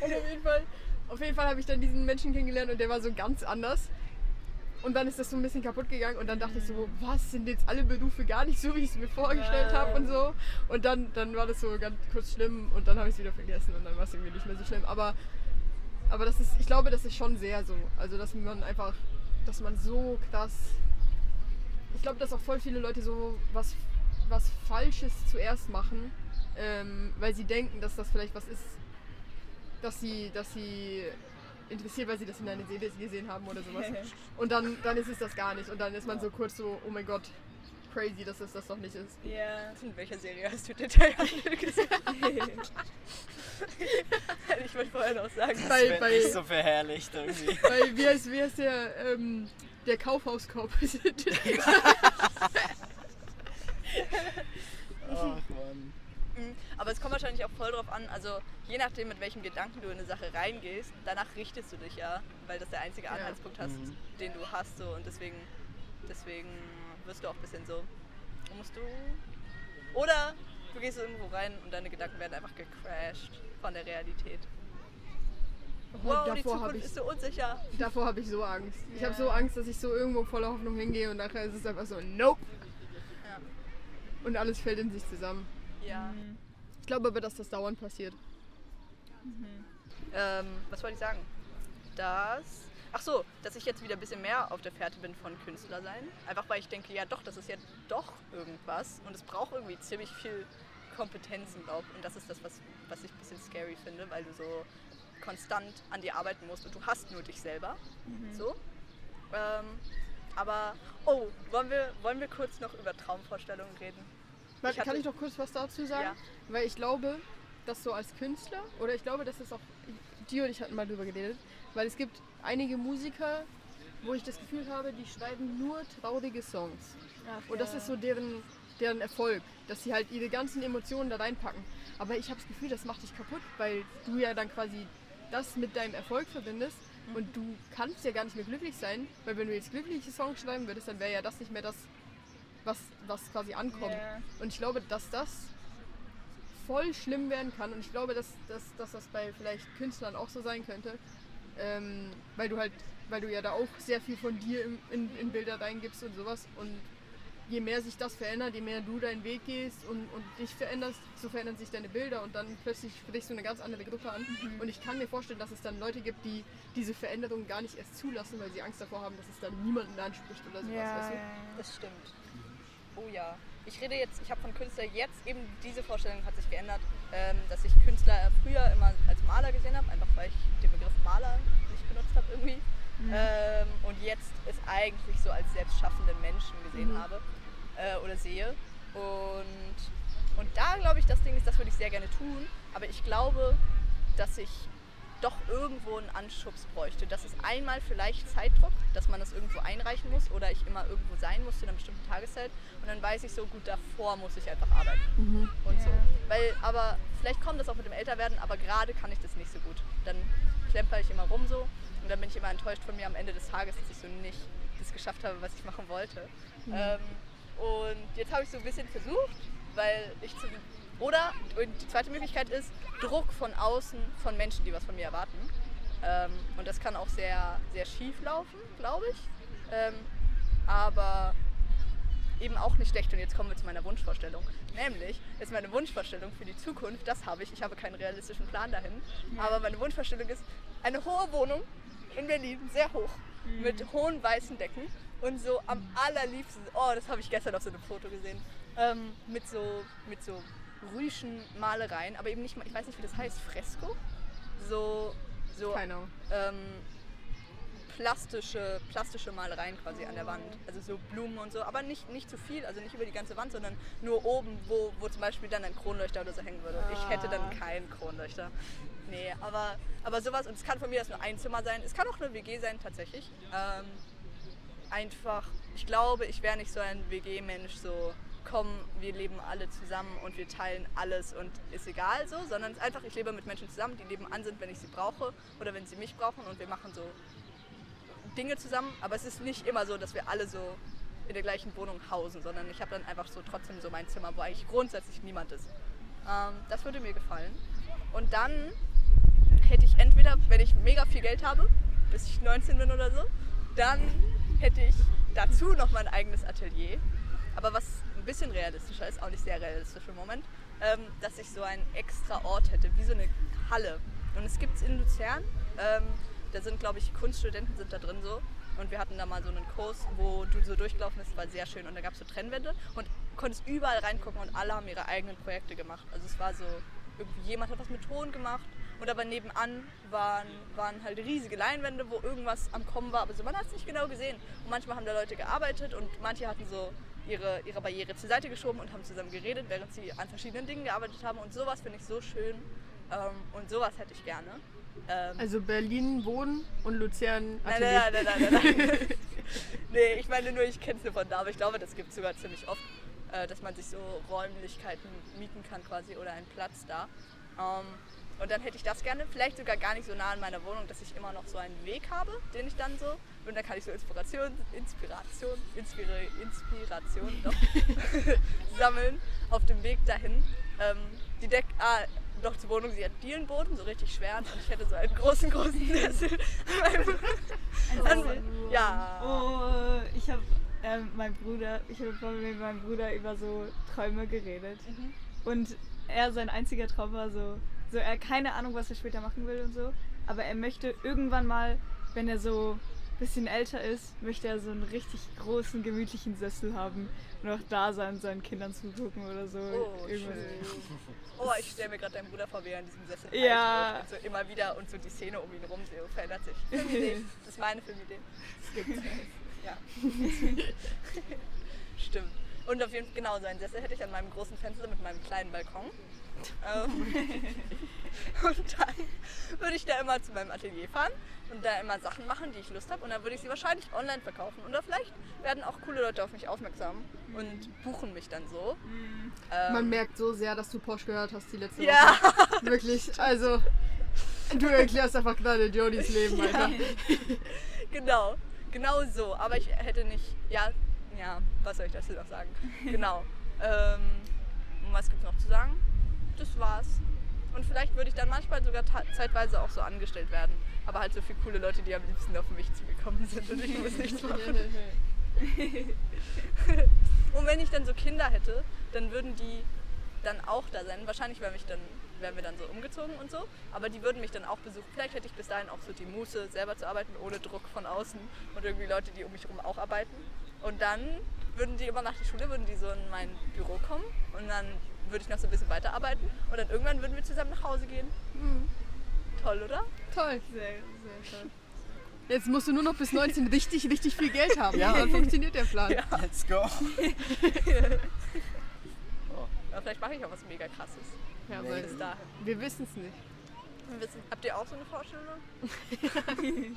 Und auf jeden Fall auf jeden Fall habe ich dann diesen Menschen kennengelernt und der war so ganz anders. Und dann ist das so ein bisschen kaputt gegangen und dann dachte ich so, was sind jetzt alle Berufe gar nicht so, wie ich es mir vorgestellt habe und so. Und dann, dann war das so ganz kurz schlimm und dann habe ich es wieder vergessen und dann war es irgendwie nicht mehr so schlimm. Aber, aber das ist, ich glaube, das ist schon sehr so. Also dass man einfach, dass man so krass. Ich glaube, dass auch voll viele Leute so was, was Falsches zuerst machen, ähm, weil sie denken, dass das vielleicht was ist, dass sie, dass sie interessiert, weil sie das in einer Serie gesehen haben oder sowas. Und dann, dann ist es das gar nicht. Und dann ist man so kurz so, oh mein Gott, crazy, dass es das doch nicht ist. Ja. Yeah. In welcher Serie hast du Detailhandel gesehen? ich wollte vorher noch sagen. Das bei, bei, nicht so verherrlicht irgendwie. Bei, wie heißt, wie heißt der, ähm, der Kaufhauskorb? Ach Mann. Mhm. Aber es kommt wahrscheinlich auch voll drauf an, also je nachdem, mit welchem Gedanken du in eine Sache reingehst, danach richtest du dich ja, weil das der einzige Anhaltspunkt ja. hast, mhm. den du hast. So, und deswegen, deswegen wirst du auch ein bisschen so, musst du. Oder du gehst irgendwo rein und deine Gedanken werden einfach gecrashed von der Realität. Wow, davor die Zukunft ich, ist so unsicher. Davor habe ich so Angst. Ja. Ich habe so Angst, dass ich so irgendwo voller Hoffnung hingehe und nachher ist es einfach so, nope. Ja. Und alles fällt in sich zusammen. Ja. Ich glaube aber, dass das dauernd passiert. Mhm. Ähm, was wollte ich sagen? Das. Ach so, dass ich jetzt wieder ein bisschen mehr auf der Fährte bin von Künstler sein. Einfach weil ich denke, ja doch, das ist ja doch irgendwas. Und es braucht irgendwie ziemlich viel Kompetenzen, glaube ich. Und das ist das, was, was ich ein bisschen scary finde, weil du so konstant an dir arbeiten musst und du hast nur dich selber. Mhm. So. Ähm, aber, oh, wollen wir, wollen wir kurz noch über Traumvorstellungen reden? Ich kann ich noch kurz was dazu sagen? Ja. Weil ich glaube, dass so als Künstler, oder ich glaube, dass es auch, die und ich hatten mal drüber geredet, weil es gibt einige Musiker, wo ich das Gefühl habe, die schreiben nur traurige Songs. Ach, und das ja. ist so deren, deren Erfolg, dass sie halt ihre ganzen Emotionen da reinpacken. Aber ich habe das Gefühl, das macht dich kaputt, weil du ja dann quasi das mit deinem Erfolg verbindest mhm. und du kannst ja gar nicht mehr glücklich sein, weil wenn du jetzt glückliche Songs schreiben würdest, dann wäre ja das nicht mehr das, was, was quasi ankommt. Yeah. Und ich glaube, dass das voll schlimm werden kann. Und ich glaube, dass, dass, dass das bei vielleicht Künstlern auch so sein könnte. Ähm, weil du halt, weil du ja da auch sehr viel von dir in, in, in Bilder reingibst und sowas. Und je mehr sich das verändert, je mehr du deinen Weg gehst und, und dich veränderst, so verändern sich deine Bilder und dann plötzlich sprichst du eine ganz andere Gruppe an. Mhm. Und ich kann mir vorstellen, dass es dann Leute gibt, die diese Veränderung gar nicht erst zulassen, weil sie Angst davor haben, dass es dann niemanden anspricht oder sowas. Ja, weißt du? das stimmt. Oh ja. Ich rede jetzt, ich habe von Künstler jetzt eben diese Vorstellung hat sich geändert, ähm, dass ich Künstler früher immer als Maler gesehen habe, einfach weil ich den Begriff Maler nicht benutzt habe irgendwie. Mhm. Ähm, und jetzt es eigentlich so als selbstschaffenden Menschen gesehen mhm. habe äh, oder sehe. Und, und da glaube ich, das Ding ist, das würde ich sehr gerne tun, aber ich glaube, dass ich doch irgendwo einen Anschubs bräuchte. Das ist einmal vielleicht Zeitdruck, dass man das irgendwo einreichen muss oder ich immer irgendwo sein muss zu einer bestimmten Tageszeit und dann weiß ich so, gut, davor muss ich einfach arbeiten mhm. und ja. so. Weil, aber vielleicht kommt das auch mit dem Älterwerden, aber gerade kann ich das nicht so gut. Dann klemper ich immer rum so und dann bin ich immer enttäuscht von mir am Ende des Tages, dass ich so nicht das geschafft habe, was ich machen wollte. Mhm. Ähm, und jetzt habe ich so ein bisschen versucht, weil ich zu oder die zweite Möglichkeit ist Druck von außen von Menschen, die was von mir erwarten. Ähm, und das kann auch sehr, sehr schief laufen, glaube ich. Ähm, aber eben auch nicht schlecht. Und jetzt kommen wir zu meiner Wunschvorstellung. Nämlich ist meine Wunschvorstellung für die Zukunft, das habe ich, ich habe keinen realistischen Plan dahin, aber meine Wunschvorstellung ist eine hohe Wohnung in Berlin, sehr hoch, mit hohen weißen Decken und so am allerliebsten, oh, das habe ich gestern auf so einem Foto gesehen, ähm, mit so, mit so rüschen Malereien, aber eben nicht mal, ich weiß nicht, wie das heißt, Fresko? So, so ähm, plastische, plastische Malereien quasi an der Wand. Also so Blumen und so, aber nicht, nicht zu viel, also nicht über die ganze Wand, sondern nur oben, wo, wo zum Beispiel dann ein Kronleuchter oder so hängen würde. Ich hätte dann keinen Kronleuchter. Nee, aber, aber sowas, und es kann von mir das nur ein Zimmer sein, es kann auch eine WG sein tatsächlich. Ähm, einfach, ich glaube, ich wäre nicht so ein WG-Mensch, so komm, wir leben alle zusammen und wir teilen alles und ist egal so, sondern es ist einfach, ich lebe mit Menschen zusammen, die nebenan sind, wenn ich sie brauche oder wenn sie mich brauchen und wir machen so Dinge zusammen, aber es ist nicht immer so, dass wir alle so in der gleichen Wohnung hausen, sondern ich habe dann einfach so trotzdem so mein Zimmer, wo eigentlich grundsätzlich niemand ist. Ähm, das würde mir gefallen. Und dann hätte ich entweder, wenn ich mega viel Geld habe, bis ich 19 bin oder so, dann hätte ich dazu noch mein eigenes Atelier. Aber was bisschen realistischer ist, auch nicht sehr realistisch im Moment, ähm, dass ich so einen extra Ort hätte, wie so eine Halle. Und es gibt es in Luzern. Ähm, da sind, glaube ich, Kunststudenten sind da drin so. Und wir hatten da mal so einen Kurs, wo du so durchgelaufen bist, war sehr schön. Und da gab es so Trennwände und konntest überall reingucken und alle haben ihre eigenen Projekte gemacht. Also es war so, irgendwie jemand hat was mit Ton gemacht und aber nebenan waren, waren halt riesige Leinwände, wo irgendwas am Kommen war, aber so, man hat es nicht genau gesehen. Und manchmal haben da Leute gearbeitet und manche hatten so ihre, ihre Barriere zur Seite geschoben und haben zusammen geredet, während sie an verschiedenen Dingen gearbeitet haben. Und sowas finde ich so schön ähm, und sowas hätte ich gerne. Ähm, Also Berlin wohnen und Luzern Nein, Atelier. nein, nein, nein, nein, nein. nee, ich meine nur, ich kenne es nur von da, aber ich glaube, das gibt es sogar ziemlich oft, äh, dass man sich so Räumlichkeiten mieten kann quasi oder einen Platz da. Ähm, und dann hätte ich das gerne, vielleicht sogar gar nicht so nah an meiner Wohnung, dass ich immer noch so einen Weg habe, den ich dann so, und dann kann ich so Inspiration, Inspiration, Inspira Inspiration doch, sammeln auf dem Weg dahin. Ähm, die Deck, ah, doch zur Wohnung, sie hat Dielenboden, so richtig schwer, und ich hätte so einen großen, großen Sessel an meinem an, ja. Oh, ich habe ähm, mein Bruder, ich habe vorhin mit meinem Bruder über so Träume geredet. Und er, sein einziger Traum war so, so, er hat keine Ahnung, was er später machen will und so. Aber er möchte irgendwann mal, wenn er so ein bisschen älter ist, möchte er so einen richtig großen, gemütlichen Sessel haben und auch da sein, seinen Kindern zugucken oder so. Oh, Irgendwas. schön. Oh, ich stelle mir gerade deinen Bruder vor, wie er in diesem Sessel Ja. und so immer wieder und so die Szene um ihn rum so verändert sich. Filmidee. Das ist meine Filmidee. Das gibt's. Ja. Stimmt. Und auf jeden Fall, genau, so einen Sessel hätte ich an meinem großen Fenster mit meinem kleinen Balkon. Ähm, und dann würde ich da immer zu meinem Atelier fahren und da immer Sachen machen, die ich Lust habe. Und dann würde ich sie wahrscheinlich online verkaufen. Oder vielleicht werden auch coole Leute auf mich aufmerksam und buchen mich dann so. Ähm, Man merkt so sehr, dass du Porsche gehört hast die letzte Ja. Woche. Wirklich. Also, du erklärst einfach gerade Jodis Leben, Alter. Genau, genau so. Aber ich hätte nicht, ja, ja, was soll ich dazu noch sagen? Genau. Ähm, und was gibt's noch zu sagen? Das war's. Und vielleicht würde ich dann manchmal sogar zeitweise auch so angestellt werden. Aber halt so viele coole Leute, die am liebsten auf mich zugekommen sind und ich muss nichts machen. Und wenn ich dann so Kinder hätte, dann würden die dann auch da sein. Wahrscheinlich wären, mich dann, wären wir dann so umgezogen und so. Aber die würden mich dann auch besuchen. Vielleicht hätte ich bis dahin auch so die Muße, selber zu arbeiten, ohne Druck von außen. Und irgendwie Leute, die um mich herum auch arbeiten. Und dann würden die immer nach der Schule, würden die so in mein Büro kommen. Und dann würde ich noch so ein bisschen weiterarbeiten. Und dann irgendwann würden wir zusammen nach Hause gehen. Toll, oder? Toll. Sehr, sehr toll. Jetzt musst du nur noch bis 19 richtig, richtig viel Geld haben. Ja. Dann funktioniert der Plan. Ja. Let's go. Aber vielleicht mache ich auch was mega krasses. Ja, Nee. Bis dahin. wir wissen es nicht. Wir wissen- Habt ihr auch so eine Vorstellung?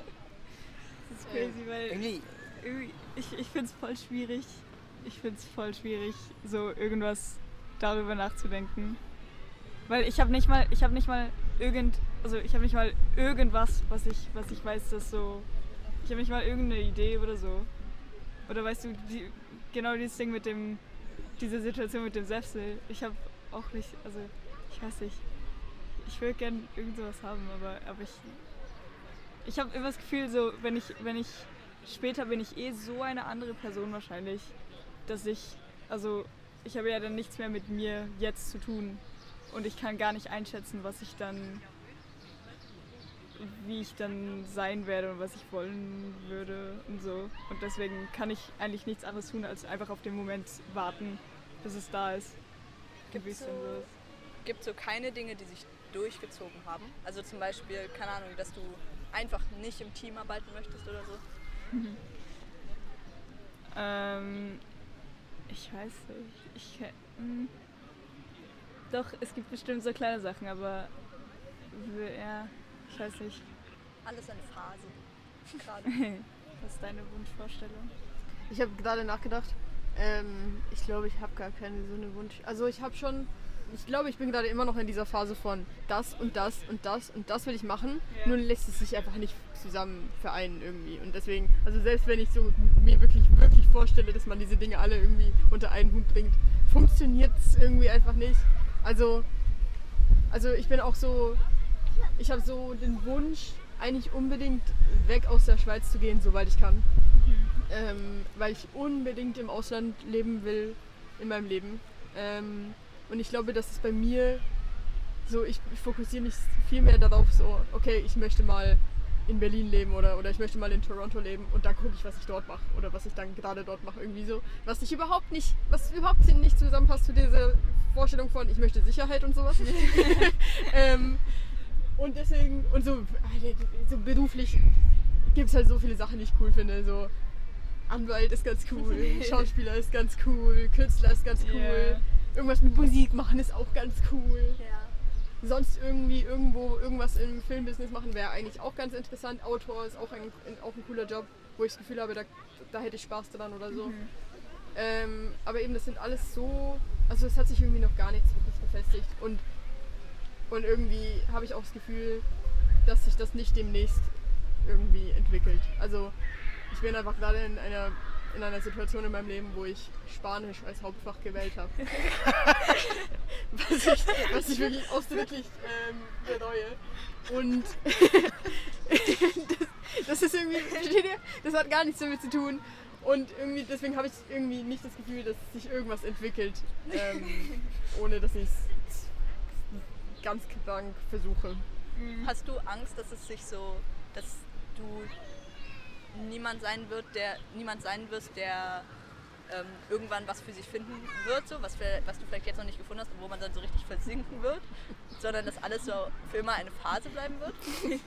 Das ist crazy, weil Irgendwie, irgendwie- ich, ich finde es voll schwierig. Ich finde es voll schwierig, so irgendwas darüber nachzudenken. Weil ich habe nicht mal, ich habe nicht mal irgend, also ich habe nicht mal irgendwas, was ich, was ich weiß, dass so, ich habe nicht mal irgendeine Idee oder so. Oder weißt du, die, genau dieses Ding mit dem, diese Situation mit dem Sessel. Ich habe auch nicht, also ich weiß nicht. Ich würde gern irgend sowas haben, aber, aber ich, ich habe immer das Gefühl, so wenn ich, wenn ich später bin ich eh so eine andere Person wahrscheinlich, dass ich, also ich habe ja dann nichts mehr mit mir jetzt zu tun und ich kann gar nicht einschätzen, was ich dann wie ich dann sein werde und was ich wollen würde und so. Und deswegen kann ich eigentlich nichts anderes tun, als einfach auf den Moment warten, bis es da ist. Gibt es so, gibt so keine Dinge, die sich durchgezogen haben? Also zum Beispiel, keine Ahnung, dass du einfach nicht im Team arbeiten möchtest oder so? Ähm, ich weiß nicht. Ich, ke- hm. doch, es gibt bestimmt so kleine Sachen, aber ja, ich weiß nicht. Alles eine Phase. Gerade. Was ist deine Wunschvorstellung? Ich habe gerade nachgedacht. Ähm, ich glaube, ich habe gar keine so eine Wunsch. Also ich habe schon. Ich glaube, ich bin gerade immer noch in dieser Phase von das und das und das und das will ich machen. Ja. Nur lässt es sich einfach nicht zusammen vereinen irgendwie. Und deswegen, also selbst wenn ich so mir wirklich vorstelle, dass man diese Dinge alle irgendwie unter einen Hut bringt, funktioniert es irgendwie einfach nicht. Also, also ich bin auch so, ich habe so den Wunsch, eigentlich unbedingt weg aus der Schweiz zu gehen, soweit ich kann ähm, weil ich unbedingt im Ausland leben will in meinem Leben. Ähm, und ich glaube, dass es bei mir so, ich, ich fokussiere mich viel mehr darauf, so, okay, ich möchte mal in Berlin leben oder, oder ich möchte mal in Toronto leben und dann gucke ich, was ich dort mache oder was ich dann gerade dort mache, irgendwie so. Was ich überhaupt nicht, was überhaupt nicht zusammenpasst zu dieser Vorstellung von, ich möchte Sicherheit und sowas. ähm, und deswegen, und so, so beruflich gibt es halt so viele Sachen, die ich cool finde. So Anwalt ist ganz cool, Schauspieler ist ganz cool, Künstler ist ganz cool, Ja. irgendwas mit Musik machen ist auch ganz cool. Ja. Sonst irgendwie irgendwo irgendwas im Filmbusiness machen wäre eigentlich auch ganz interessant. Autor ist auch ein, auch ein cooler Job, wo ich das Gefühl habe, da, da hätte ich Spaß dran oder so. Ähm, aber eben, das sind alles so, also es hat sich irgendwie noch gar nichts wirklich gefestigt. Und, und irgendwie habe ich auch das Gefühl, dass sich das nicht demnächst irgendwie entwickelt. Also ich bin einfach gerade in einer, in einer Situation in meinem Leben, wo ich Spanisch als Hauptfach gewählt habe. was, ich, was ich wirklich ausdrücklich ähm, bereue. Und das, das ist irgendwie, versteht ihr? Das hat gar nichts damit zu tun. Und irgendwie, deswegen habe ich irgendwie nicht das Gefühl, dass sich irgendwas entwickelt, ähm, ohne dass ich es ganz krank versuche. Hast du Angst, dass es sich so, dass du niemand sein wird, der niemand sein wirst, der ähm, irgendwann was für sich finden wird, so was, für, was du vielleicht jetzt noch nicht gefunden hast und wo man dann so richtig versinken wird, sondern dass alles so für immer eine Phase bleiben wird?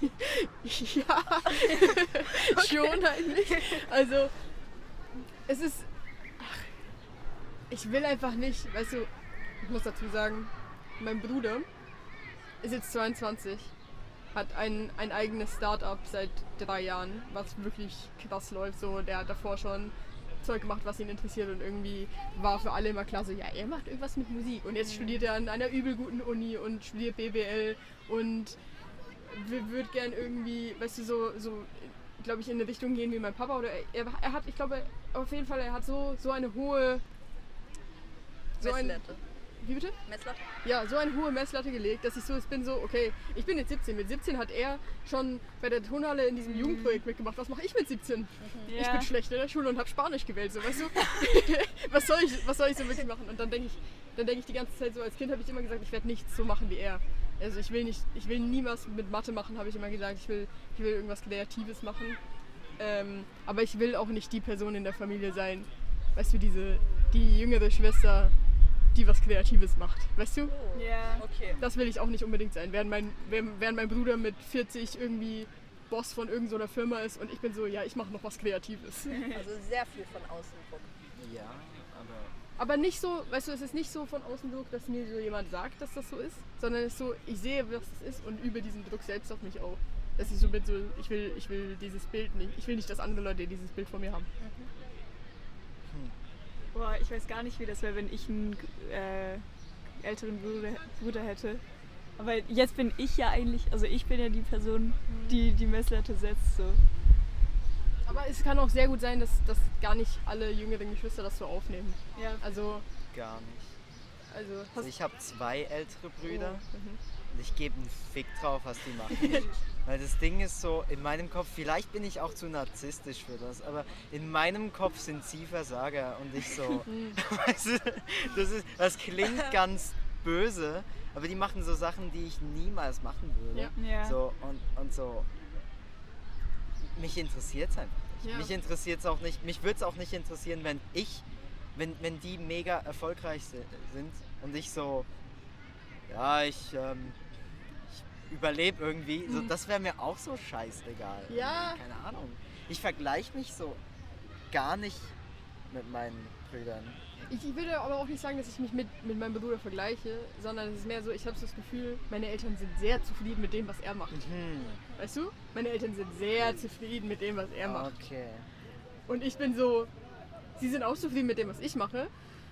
Ja, schon eigentlich. Also, es ist. Ach, ich will einfach nicht, weißt du, ich muss dazu sagen, mein Bruder ist jetzt 22, hat ein, ein eigenes Start-up seit drei Jahren, was wirklich krass läuft. So, der hat davor schon Zeug gemacht, was ihn interessiert und irgendwie war für alle immer klar so, ja, er macht irgendwas mit Musik und jetzt studiert er an einer übel guten Uni und studiert BWL und würde gern irgendwie, weißt du, so, so glaube ich, in eine Richtung gehen wie mein Papa. Oder er, er hat, ich glaube, auf jeden Fall, er hat so, so eine hohe. So ein. Wie bitte? Messlatte? Ja, so eine hohe Messlatte gelegt, dass ich so jetzt bin, so, okay, ich bin jetzt 17. Mit 17 hat er schon bei der Tonhalle in diesem Jugendprojekt mitgemacht. Was mache ich mit 17? Ich bin schlecht in der Schule und habe Spanisch gewählt, so, weißt du? was, soll ich, was soll ich so wirklich machen? Und dann denke ich, dann denke ich die ganze Zeit so, als Kind habe ich immer gesagt, ich werde nichts so machen wie er. Also ich will nicht, ich will nie was mit Mathe machen, habe ich immer gesagt. Ich will, ich will irgendwas Kreatives machen. Ähm, aber ich will auch nicht die Person in der Familie sein, weißt du, diese, die jüngere Schwester, die was Kreatives macht, weißt du? Oh. Ja. Okay. Das will ich auch nicht unbedingt sein. Während mein, während mein Bruder mit 40 irgendwie Boss von irgendeiner so Firma ist und ich bin so, ja, ich mache noch was Kreatives. Also sehr viel von außen Druck. Ja, aber Aber nicht so, weißt du, es ist nicht so von außen Druck, dass mir so jemand sagt, dass das so ist, sondern es ist so, ich sehe, was das ist und übe diesen Druck selbst auf mich auf. Dass ich so bin, so, ich will, ich will dieses Bild nicht, ich will nicht, dass andere Leute dieses Bild von mir haben. Boah, ich weiß gar nicht, wie das wäre, wenn ich einen äh, älteren Bruder, Bruder hätte. Aber jetzt bin ich ja eigentlich, also ich bin ja die Person, die die Messlatte setzt. So. Aber es kann auch sehr gut sein, dass, dass gar nicht alle jüngeren Geschwister das so aufnehmen. Ja. Also, gar nicht. also, Also ich habe zwei ältere Brüder Oh, mhm. Und ich gebe einen Fick drauf, was die machen. Weil das Ding ist so, in meinem Kopf, vielleicht bin ich auch zu narzisstisch für das, aber in meinem Kopf sind sie Versager und ich so, weißt du, das, ist, das klingt ganz böse, aber die machen so Sachen, die ich niemals machen würde. Ja. Ja. So und, und so. Mich interessiert es einfach nicht. Ja. Mich interessiert es auch nicht. Mich würde es auch nicht interessieren, wenn ich, wenn, wenn die mega erfolgreich si- sind und ich so, ja, ich, ähm, ich überlebe irgendwie. So, das wäre mir auch so scheißegal. Ja. Keine Ahnung. Ich vergleiche mich so gar nicht mit meinen Brüdern. Ich, ich würde aber auch nicht sagen, dass ich mich mit, mit meinem Bruder vergleiche, sondern es ist mehr so, ich habe so das Gefühl, meine Eltern sind sehr zufrieden mit dem, was er macht. Hm. Weißt du? Meine Eltern sind sehr zufrieden mit dem, was er macht. Okay. Und ich bin so, sie sind auch zufrieden mit dem, was ich mache.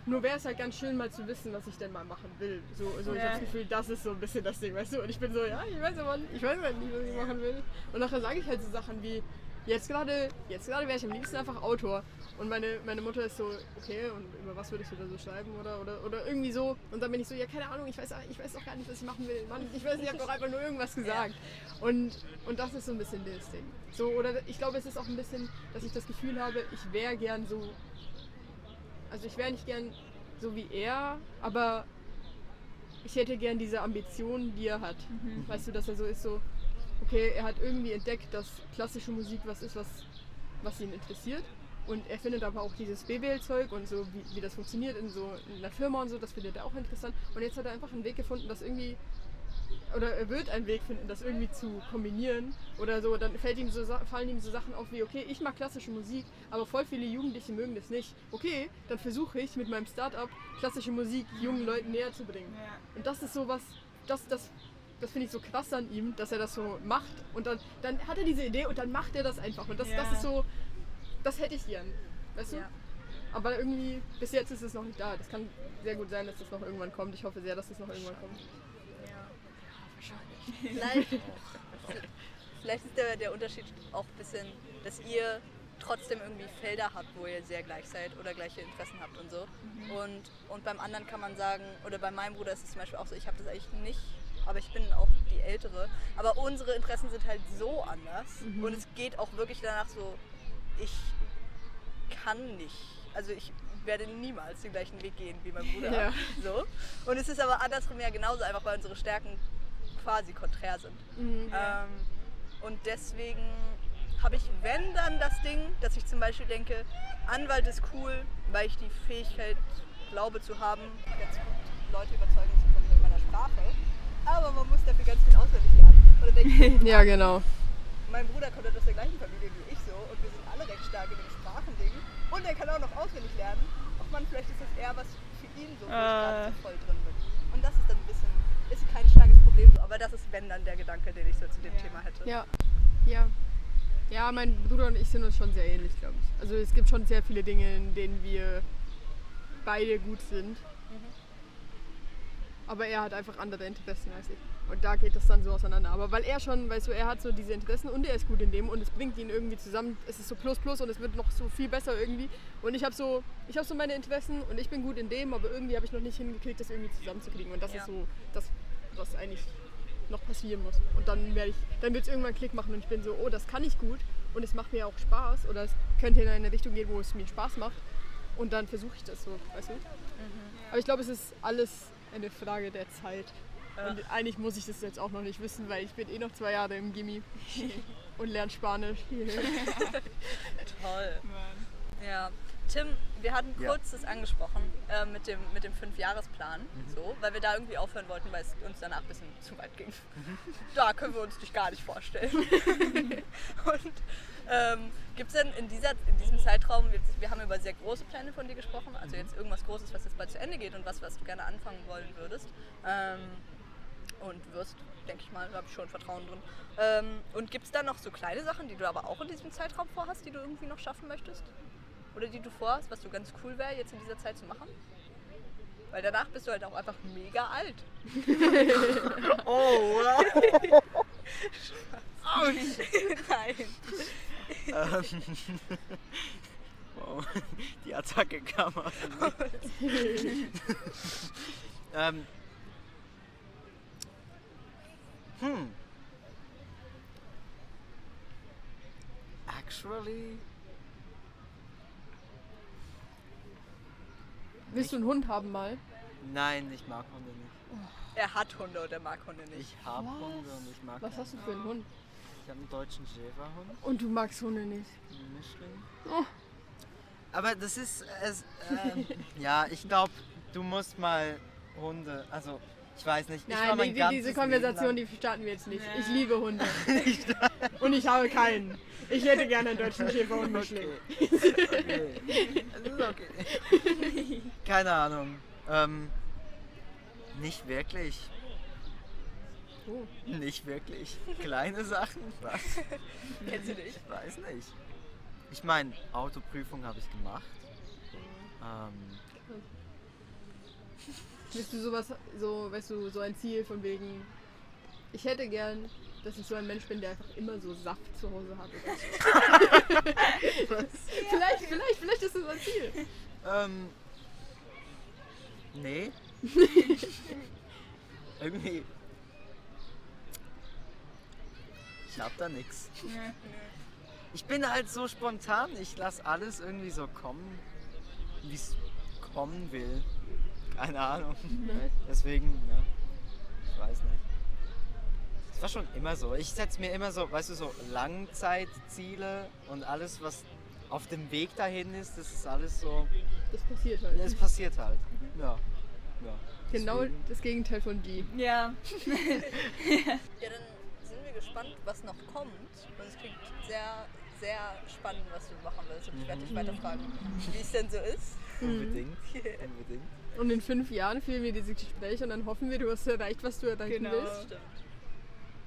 Nur wäre es halt ganz schön, mal zu wissen, was ich denn mal machen will. So, so ich Ja. habe das Gefühl, das ist so ein bisschen das Ding, weißt du? Und ich bin so, ja, ich weiß aber ich weiß halt nicht, was ich machen will. Und nachher sage ich halt so Sachen wie, jetzt gerade, jetzt gerade wäre ich am liebsten einfach Autor. Und meine, meine Mutter ist so, okay, und über was würdest du da so schreiben oder, oder, oder irgendwie so. Und dann bin ich so, ja, keine Ahnung, ich weiß, ich weiß auch gar nicht, was ich machen will. Mann, ich weiß nicht, ich habe doch einfach nur irgendwas gesagt. Und, und das ist so ein bisschen das Ding. So, oder ich glaube, es ist auch ein bisschen, dass ich das Gefühl habe, ich wäre gern so also ich wäre nicht gern so wie er, aber ich hätte gern diese Ambitionen, die er hat. Weißt du, dass er so ist, so, okay, er hat irgendwie entdeckt, dass klassische Musik was ist, was, was ihn interessiert. Und er findet aber auch dieses BWL-Zeug und so, wie, wie das funktioniert in so in einer Firma und so, das findet er auch interessant. Und jetzt hat er einfach einen Weg gefunden, das irgendwie oder er wird einen Weg finden, das irgendwie zu kombinieren oder so, dann fällt ihm so, fallen ihm so Sachen auf wie, okay, ich mag klassische Musik, aber voll viele Jugendliche mögen das nicht. Okay, dann versuche ich mit meinem Startup klassische Musik jungen Leuten näher zu bringen. Ja. Und das ist so was, das, das, das finde ich so krass an ihm, dass er das so macht und dann, dann hat er diese Idee und dann macht er das einfach und das, Ja. das ist so, das hätte ich gern, weißt du? Ja. Aber irgendwie, bis jetzt ist es noch nicht da. Das kann sehr gut sein, dass das noch irgendwann kommt. Ich hoffe sehr, dass es noch irgendwann kommt. Vielleicht, vielleicht ist der, der Unterschied auch ein bisschen, dass ihr trotzdem irgendwie Felder habt, wo ihr sehr gleich seid oder gleiche Interessen habt und so. Und, und beim anderen kann man sagen, oder bei meinem Bruder ist es zum Beispiel auch so, ich habe das eigentlich nicht, aber ich bin auch die Ältere. Aber unsere Interessen sind halt so anders und es geht auch wirklich danach so, ich kann nicht, also ich werde niemals den gleichen Weg gehen wie mein Bruder. Ja. So. Und es ist aber andersrum ja genauso einfach, weil unsere Stärken quasi konträr sind. Ähm, und deswegen habe ich, wenn dann das Ding, dass ich zum Beispiel denke, Anwalt ist cool, weil ich die Fähigkeit glaube zu haben, ganz gut Leute überzeugen zu können mit meiner Sprache. Aber man muss dafür ganz viel auswendig lernen. Oder denke ich, Ja, genau. mein Bruder kommt halt aus der gleichen Familie wie ich so und wir sind alle recht stark in dem Sprachending. Und er kann auch noch auswendig lernen. Ach man, vielleicht ist das eher was für ihn so, wo ich gerade Äh. so voll drin bin. Und das ist dann ist kein starkes Problem, so, aber das ist wenn dann der Gedanke, den ich so zu dem Ja. Thema hätte. Ja. Ja. Ja, mein Bruder und ich sind uns schon sehr ähnlich, glaube ich. Also es gibt schon sehr viele Dinge, in denen wir beide gut sind. Aber er hat einfach andere Interessen als ich. Und da geht das dann so auseinander. Aber weil er schon, weißt du, er hat so diese Interessen und er ist gut in dem und es bringt ihn irgendwie zusammen. Es ist so plus plus und es wird noch so viel besser irgendwie. Und ich habe so, ich habe so meine Interessen und ich bin gut in dem, aber irgendwie habe ich noch nicht hingekriegt, das irgendwie zusammenzukriegen. Und das Ja. ist so das, was eigentlich noch passieren muss. Und dann werde ich, dann wird es irgendwann einen Klick machen und ich bin so, oh, das kann ich gut und es macht mir auch Spaß oder es könnte in eine Richtung gehen, wo es mir Spaß macht. Und dann versuche ich das so, weißt du? Aber ich glaube, es ist alles eine Frage der Zeit. Und eigentlich muss ich das jetzt auch noch nicht wissen, weil ich bin eh noch zwei Jahre im Gimmi und lerne Spanisch. Toll. Ja. Tim, wir hatten Ja. kurz das angesprochen äh, mit dem, mit dem Fünfjahresplan, so, weil wir da irgendwie aufhören wollten, weil es uns danach ein bisschen zu weit ging. Da können wir uns dich gar nicht vorstellen. Und ähm, gibt es denn in, dieser, in diesem Zeitraum, jetzt, wir haben über sehr große Pläne von dir gesprochen, also jetzt irgendwas Großes, was jetzt bald zu Ende geht und was, was du gerne anfangen wollen würdest. Ähm, und wirst, denke ich mal, da habe ich schon Vertrauen drin. Ähm, und gibt es da noch so kleine Sachen, die du aber auch in diesem Zeitraum vorhast, die du irgendwie noch schaffen möchtest? Oder die du vorhast, was so ganz cool wäre, jetzt in dieser Zeit zu machen? Weil danach bist du halt auch einfach mega alt. Oh, wow. Nein. Ähm, wow. Die Attacke kam Nichts. ähm. Hm. Actually. Willst du einen Hund haben mal? Nein, ich mag Hunde nicht. Er hat Hunde und er mag Hunde nicht. Ich habe Was? Hunde und ich mag Was keine. hast du für einen Hund? Ich habe einen deutschen Schäferhund, Und du magst Hunde nicht. einen Mischling. Oh. Aber das ist es. ähm, ja, ich glaube, du musst mal Hunde. Also, ich weiß nicht. ich war Nein, mein die, die, diese Konversation, die starten wir jetzt nicht. Nee. Ich liebe Hunde. Und ich habe keinen. Ich hätte gerne einen deutschen Schäferhund lang- Mischling. Okay. okay. Es ist okay. Keine Ahnung. Ähm, nicht wirklich. Oh. Nicht wirklich. Kleine Sachen. Was? Kennst du nicht? Ich weiß nicht. Ich meine, Autoprüfung habe ich gemacht. Ähm, Bist du sowas, so, weißt du, so ein Ziel von wegen, ich hätte gern, dass ich so ein Mensch bin, der einfach immer so Saft zu Hause hat vielleicht, vielleicht, vielleicht ist das ein Ziel. ähm, nee. Irgendwie. Ich hab da nix. Ich bin halt so spontan. Ich lasse alles irgendwie so kommen, wie es kommen will. Keine Ahnung. Deswegen, ja. Ich weiß nicht. Es war schon immer so. Ich setze mir immer so, weißt du, so Langzeitziele und alles, was auf dem Weg dahin ist, das ist alles so. Das passiert halt. Es passiert halt. Ja. ja. genau Deswegen- das Gegenteil von die. Ja. Ja, dann sind wir gespannt, was noch kommt. Und es klingt sehr, sehr spannend, was du machen willst. Und ich werde dich weiter fragen, wie es denn so ist. Unbedingt. Unbedingt. Und in fünf Jahren führen wir diese Gespräche und dann hoffen wir, du hast erreicht, was du erreichen Genau. willst. Stimmt.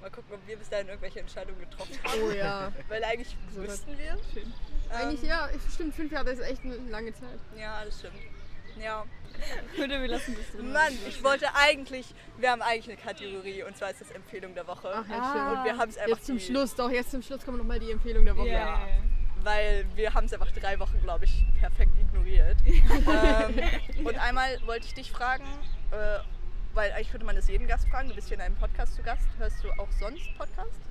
Mal gucken, ob wir bis dahin irgendwelche Entscheidungen getroffen haben. Oh ja. Weil eigentlich So müssten wir. Schön. Eigentlich Ähm, ja, ich- stimmt, fünf Jahre ist echt eine lange Zeit. Ja, das stimmt. Ja. Oder wir lassen das drin. Mann, ich wollte eigentlich, wir haben eigentlich eine Kategorie und zwar ist das Empfehlung der Woche. Ach ja, Ah. stimmt. Und wir haben es einfach Jetzt zum Schluss, doch, jetzt zum Schluss kommt nochmal die Empfehlung der Woche. Ja. Weil wir haben es einfach drei Wochen, glaube ich, perfekt ignoriert. ähm, und einmal wollte ich dich fragen, äh, weil eigentlich könnte man das jeden Gast fragen, du bist hier in einem Podcast zu Gast. Hörst du auch sonst Podcast?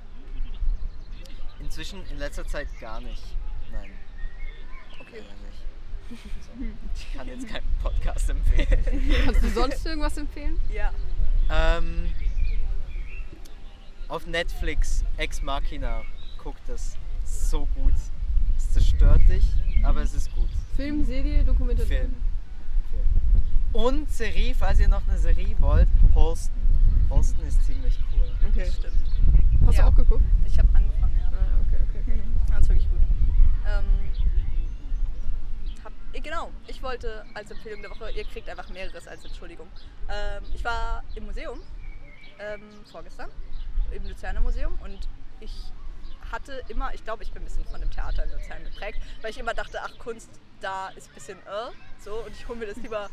Inzwischen in letzter Zeit gar nicht. Nein. Okay. Leider nicht. So. Ich kann jetzt keinen Podcast empfehlen. Kannst du sonst irgendwas empfehlen? Ja. ähm, auf Netflix Ex Machina. Guck das. So gut. Es zerstört dich, aber es ist gut. Film, Serie, Dokumentation? Film. Film. Und Serie, falls ihr noch eine Serie wollt, Holsten. Holsten ist ziemlich cool. Okay. Stimmt. Hast Ja. du auch geguckt? Ich habe angefangen, ja. Ah, okay, okay. okay. Das ist wirklich gut. Ähm, hab, eh, genau, ich wollte als Empfehlung der Woche, ihr kriegt einfach mehreres als Entschuldigung. Ähm, ich war im Museum ähm, vorgestern, im Luzerner Museum und ich hatte immer, ich glaube, ich bin ein bisschen von dem Theater in Luzern geprägt, weil ich immer dachte, ach, Kunst, da ist ein bisschen äh, so und ich hole mir das lieber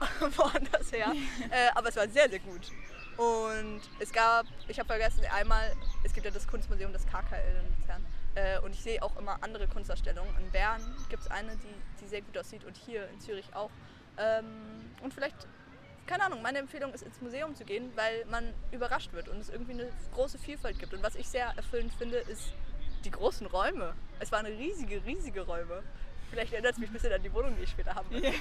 woanders her. Äh, aber es war sehr, sehr gut. Und es gab, ich habe vergessen, einmal, es gibt ja das Kunstmuseum, das KKL in Luzern. Äh, und ich sehe auch immer andere Kunstausstellungen. In Bern gibt es eine, die, die sehr gut aussieht und hier in Zürich auch. Ähm, und vielleicht, keine Ahnung, meine Empfehlung ist ins Museum zu gehen, weil man überrascht wird und es irgendwie eine große Vielfalt gibt. Und was ich sehr erfüllend finde, ist die großen Räume. Es waren riesige, riesige Räume. Vielleicht erinnert es mich ein bisschen an die Wohnung, die ich später haben will.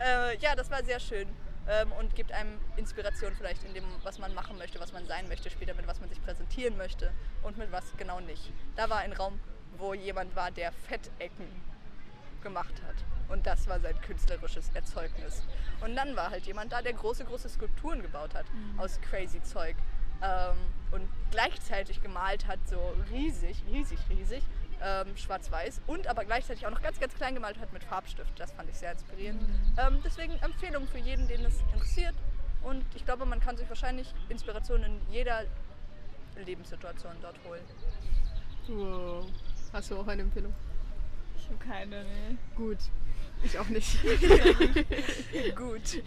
äh, ja, das war sehr schön ähm, und gibt einem Inspiration vielleicht in dem, was man machen möchte, was man sein möchte, später mit was man sich präsentieren möchte und mit was genau nicht. Da war ein Raum, wo jemand war, der Fettecken gemacht hat. Und das war sein künstlerisches Erzeugnis. Und dann war halt jemand da, der große, große Skulpturen gebaut hat aus crazy Zeug. Ähm, und gleichzeitig gemalt hat, so riesig, riesig, riesig, ähm, schwarz-weiß. Und aber gleichzeitig auch noch ganz, ganz klein gemalt hat mit Farbstift. Das fand ich sehr inspirierend. Ähm, deswegen Empfehlung für jeden, den es interessiert. Und ich glaube, man kann sich wahrscheinlich Inspiration in jeder Lebenssituation dort holen. Wow. Hast du auch eine Empfehlung? Ich habe keine, nee. Gut. Ich auch nicht. Gut.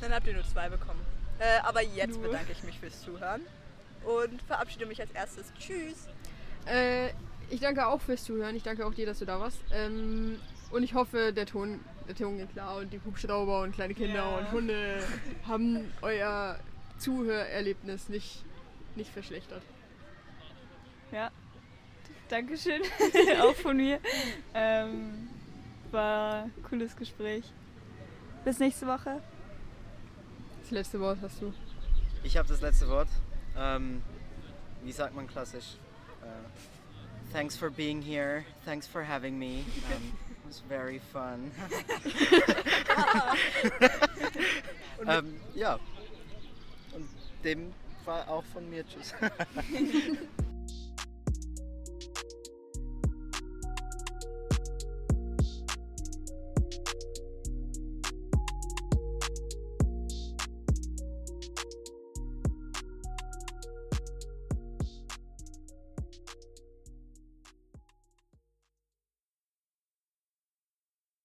Dann habt ihr nur zwei bekommen. Äh, aber jetzt Nur. bedanke ich mich fürs Zuhören und verabschiede mich als erstes. Tschüss. Äh, ich danke auch fürs Zuhören. Ich danke auch dir, dass du da warst. Ähm, und ich hoffe, der Ton, der Ton geht klar und die Hubschrauber und kleine Kinder Ja. und Hunde haben euer Zuhörerlebnis nicht, nicht verschlechtert. Ja. Dankeschön. auch von mir. Ähm, war ein cooles Gespräch. Bis nächste Woche. Das letzte Wort hast du. Ich habe das letzte Wort. Ähm, wie sagt man klassisch? Äh, thanks for being here. Thanks for having me. Um, it was very fun. ähm, ja. Und dem war auch von mir Tschüss.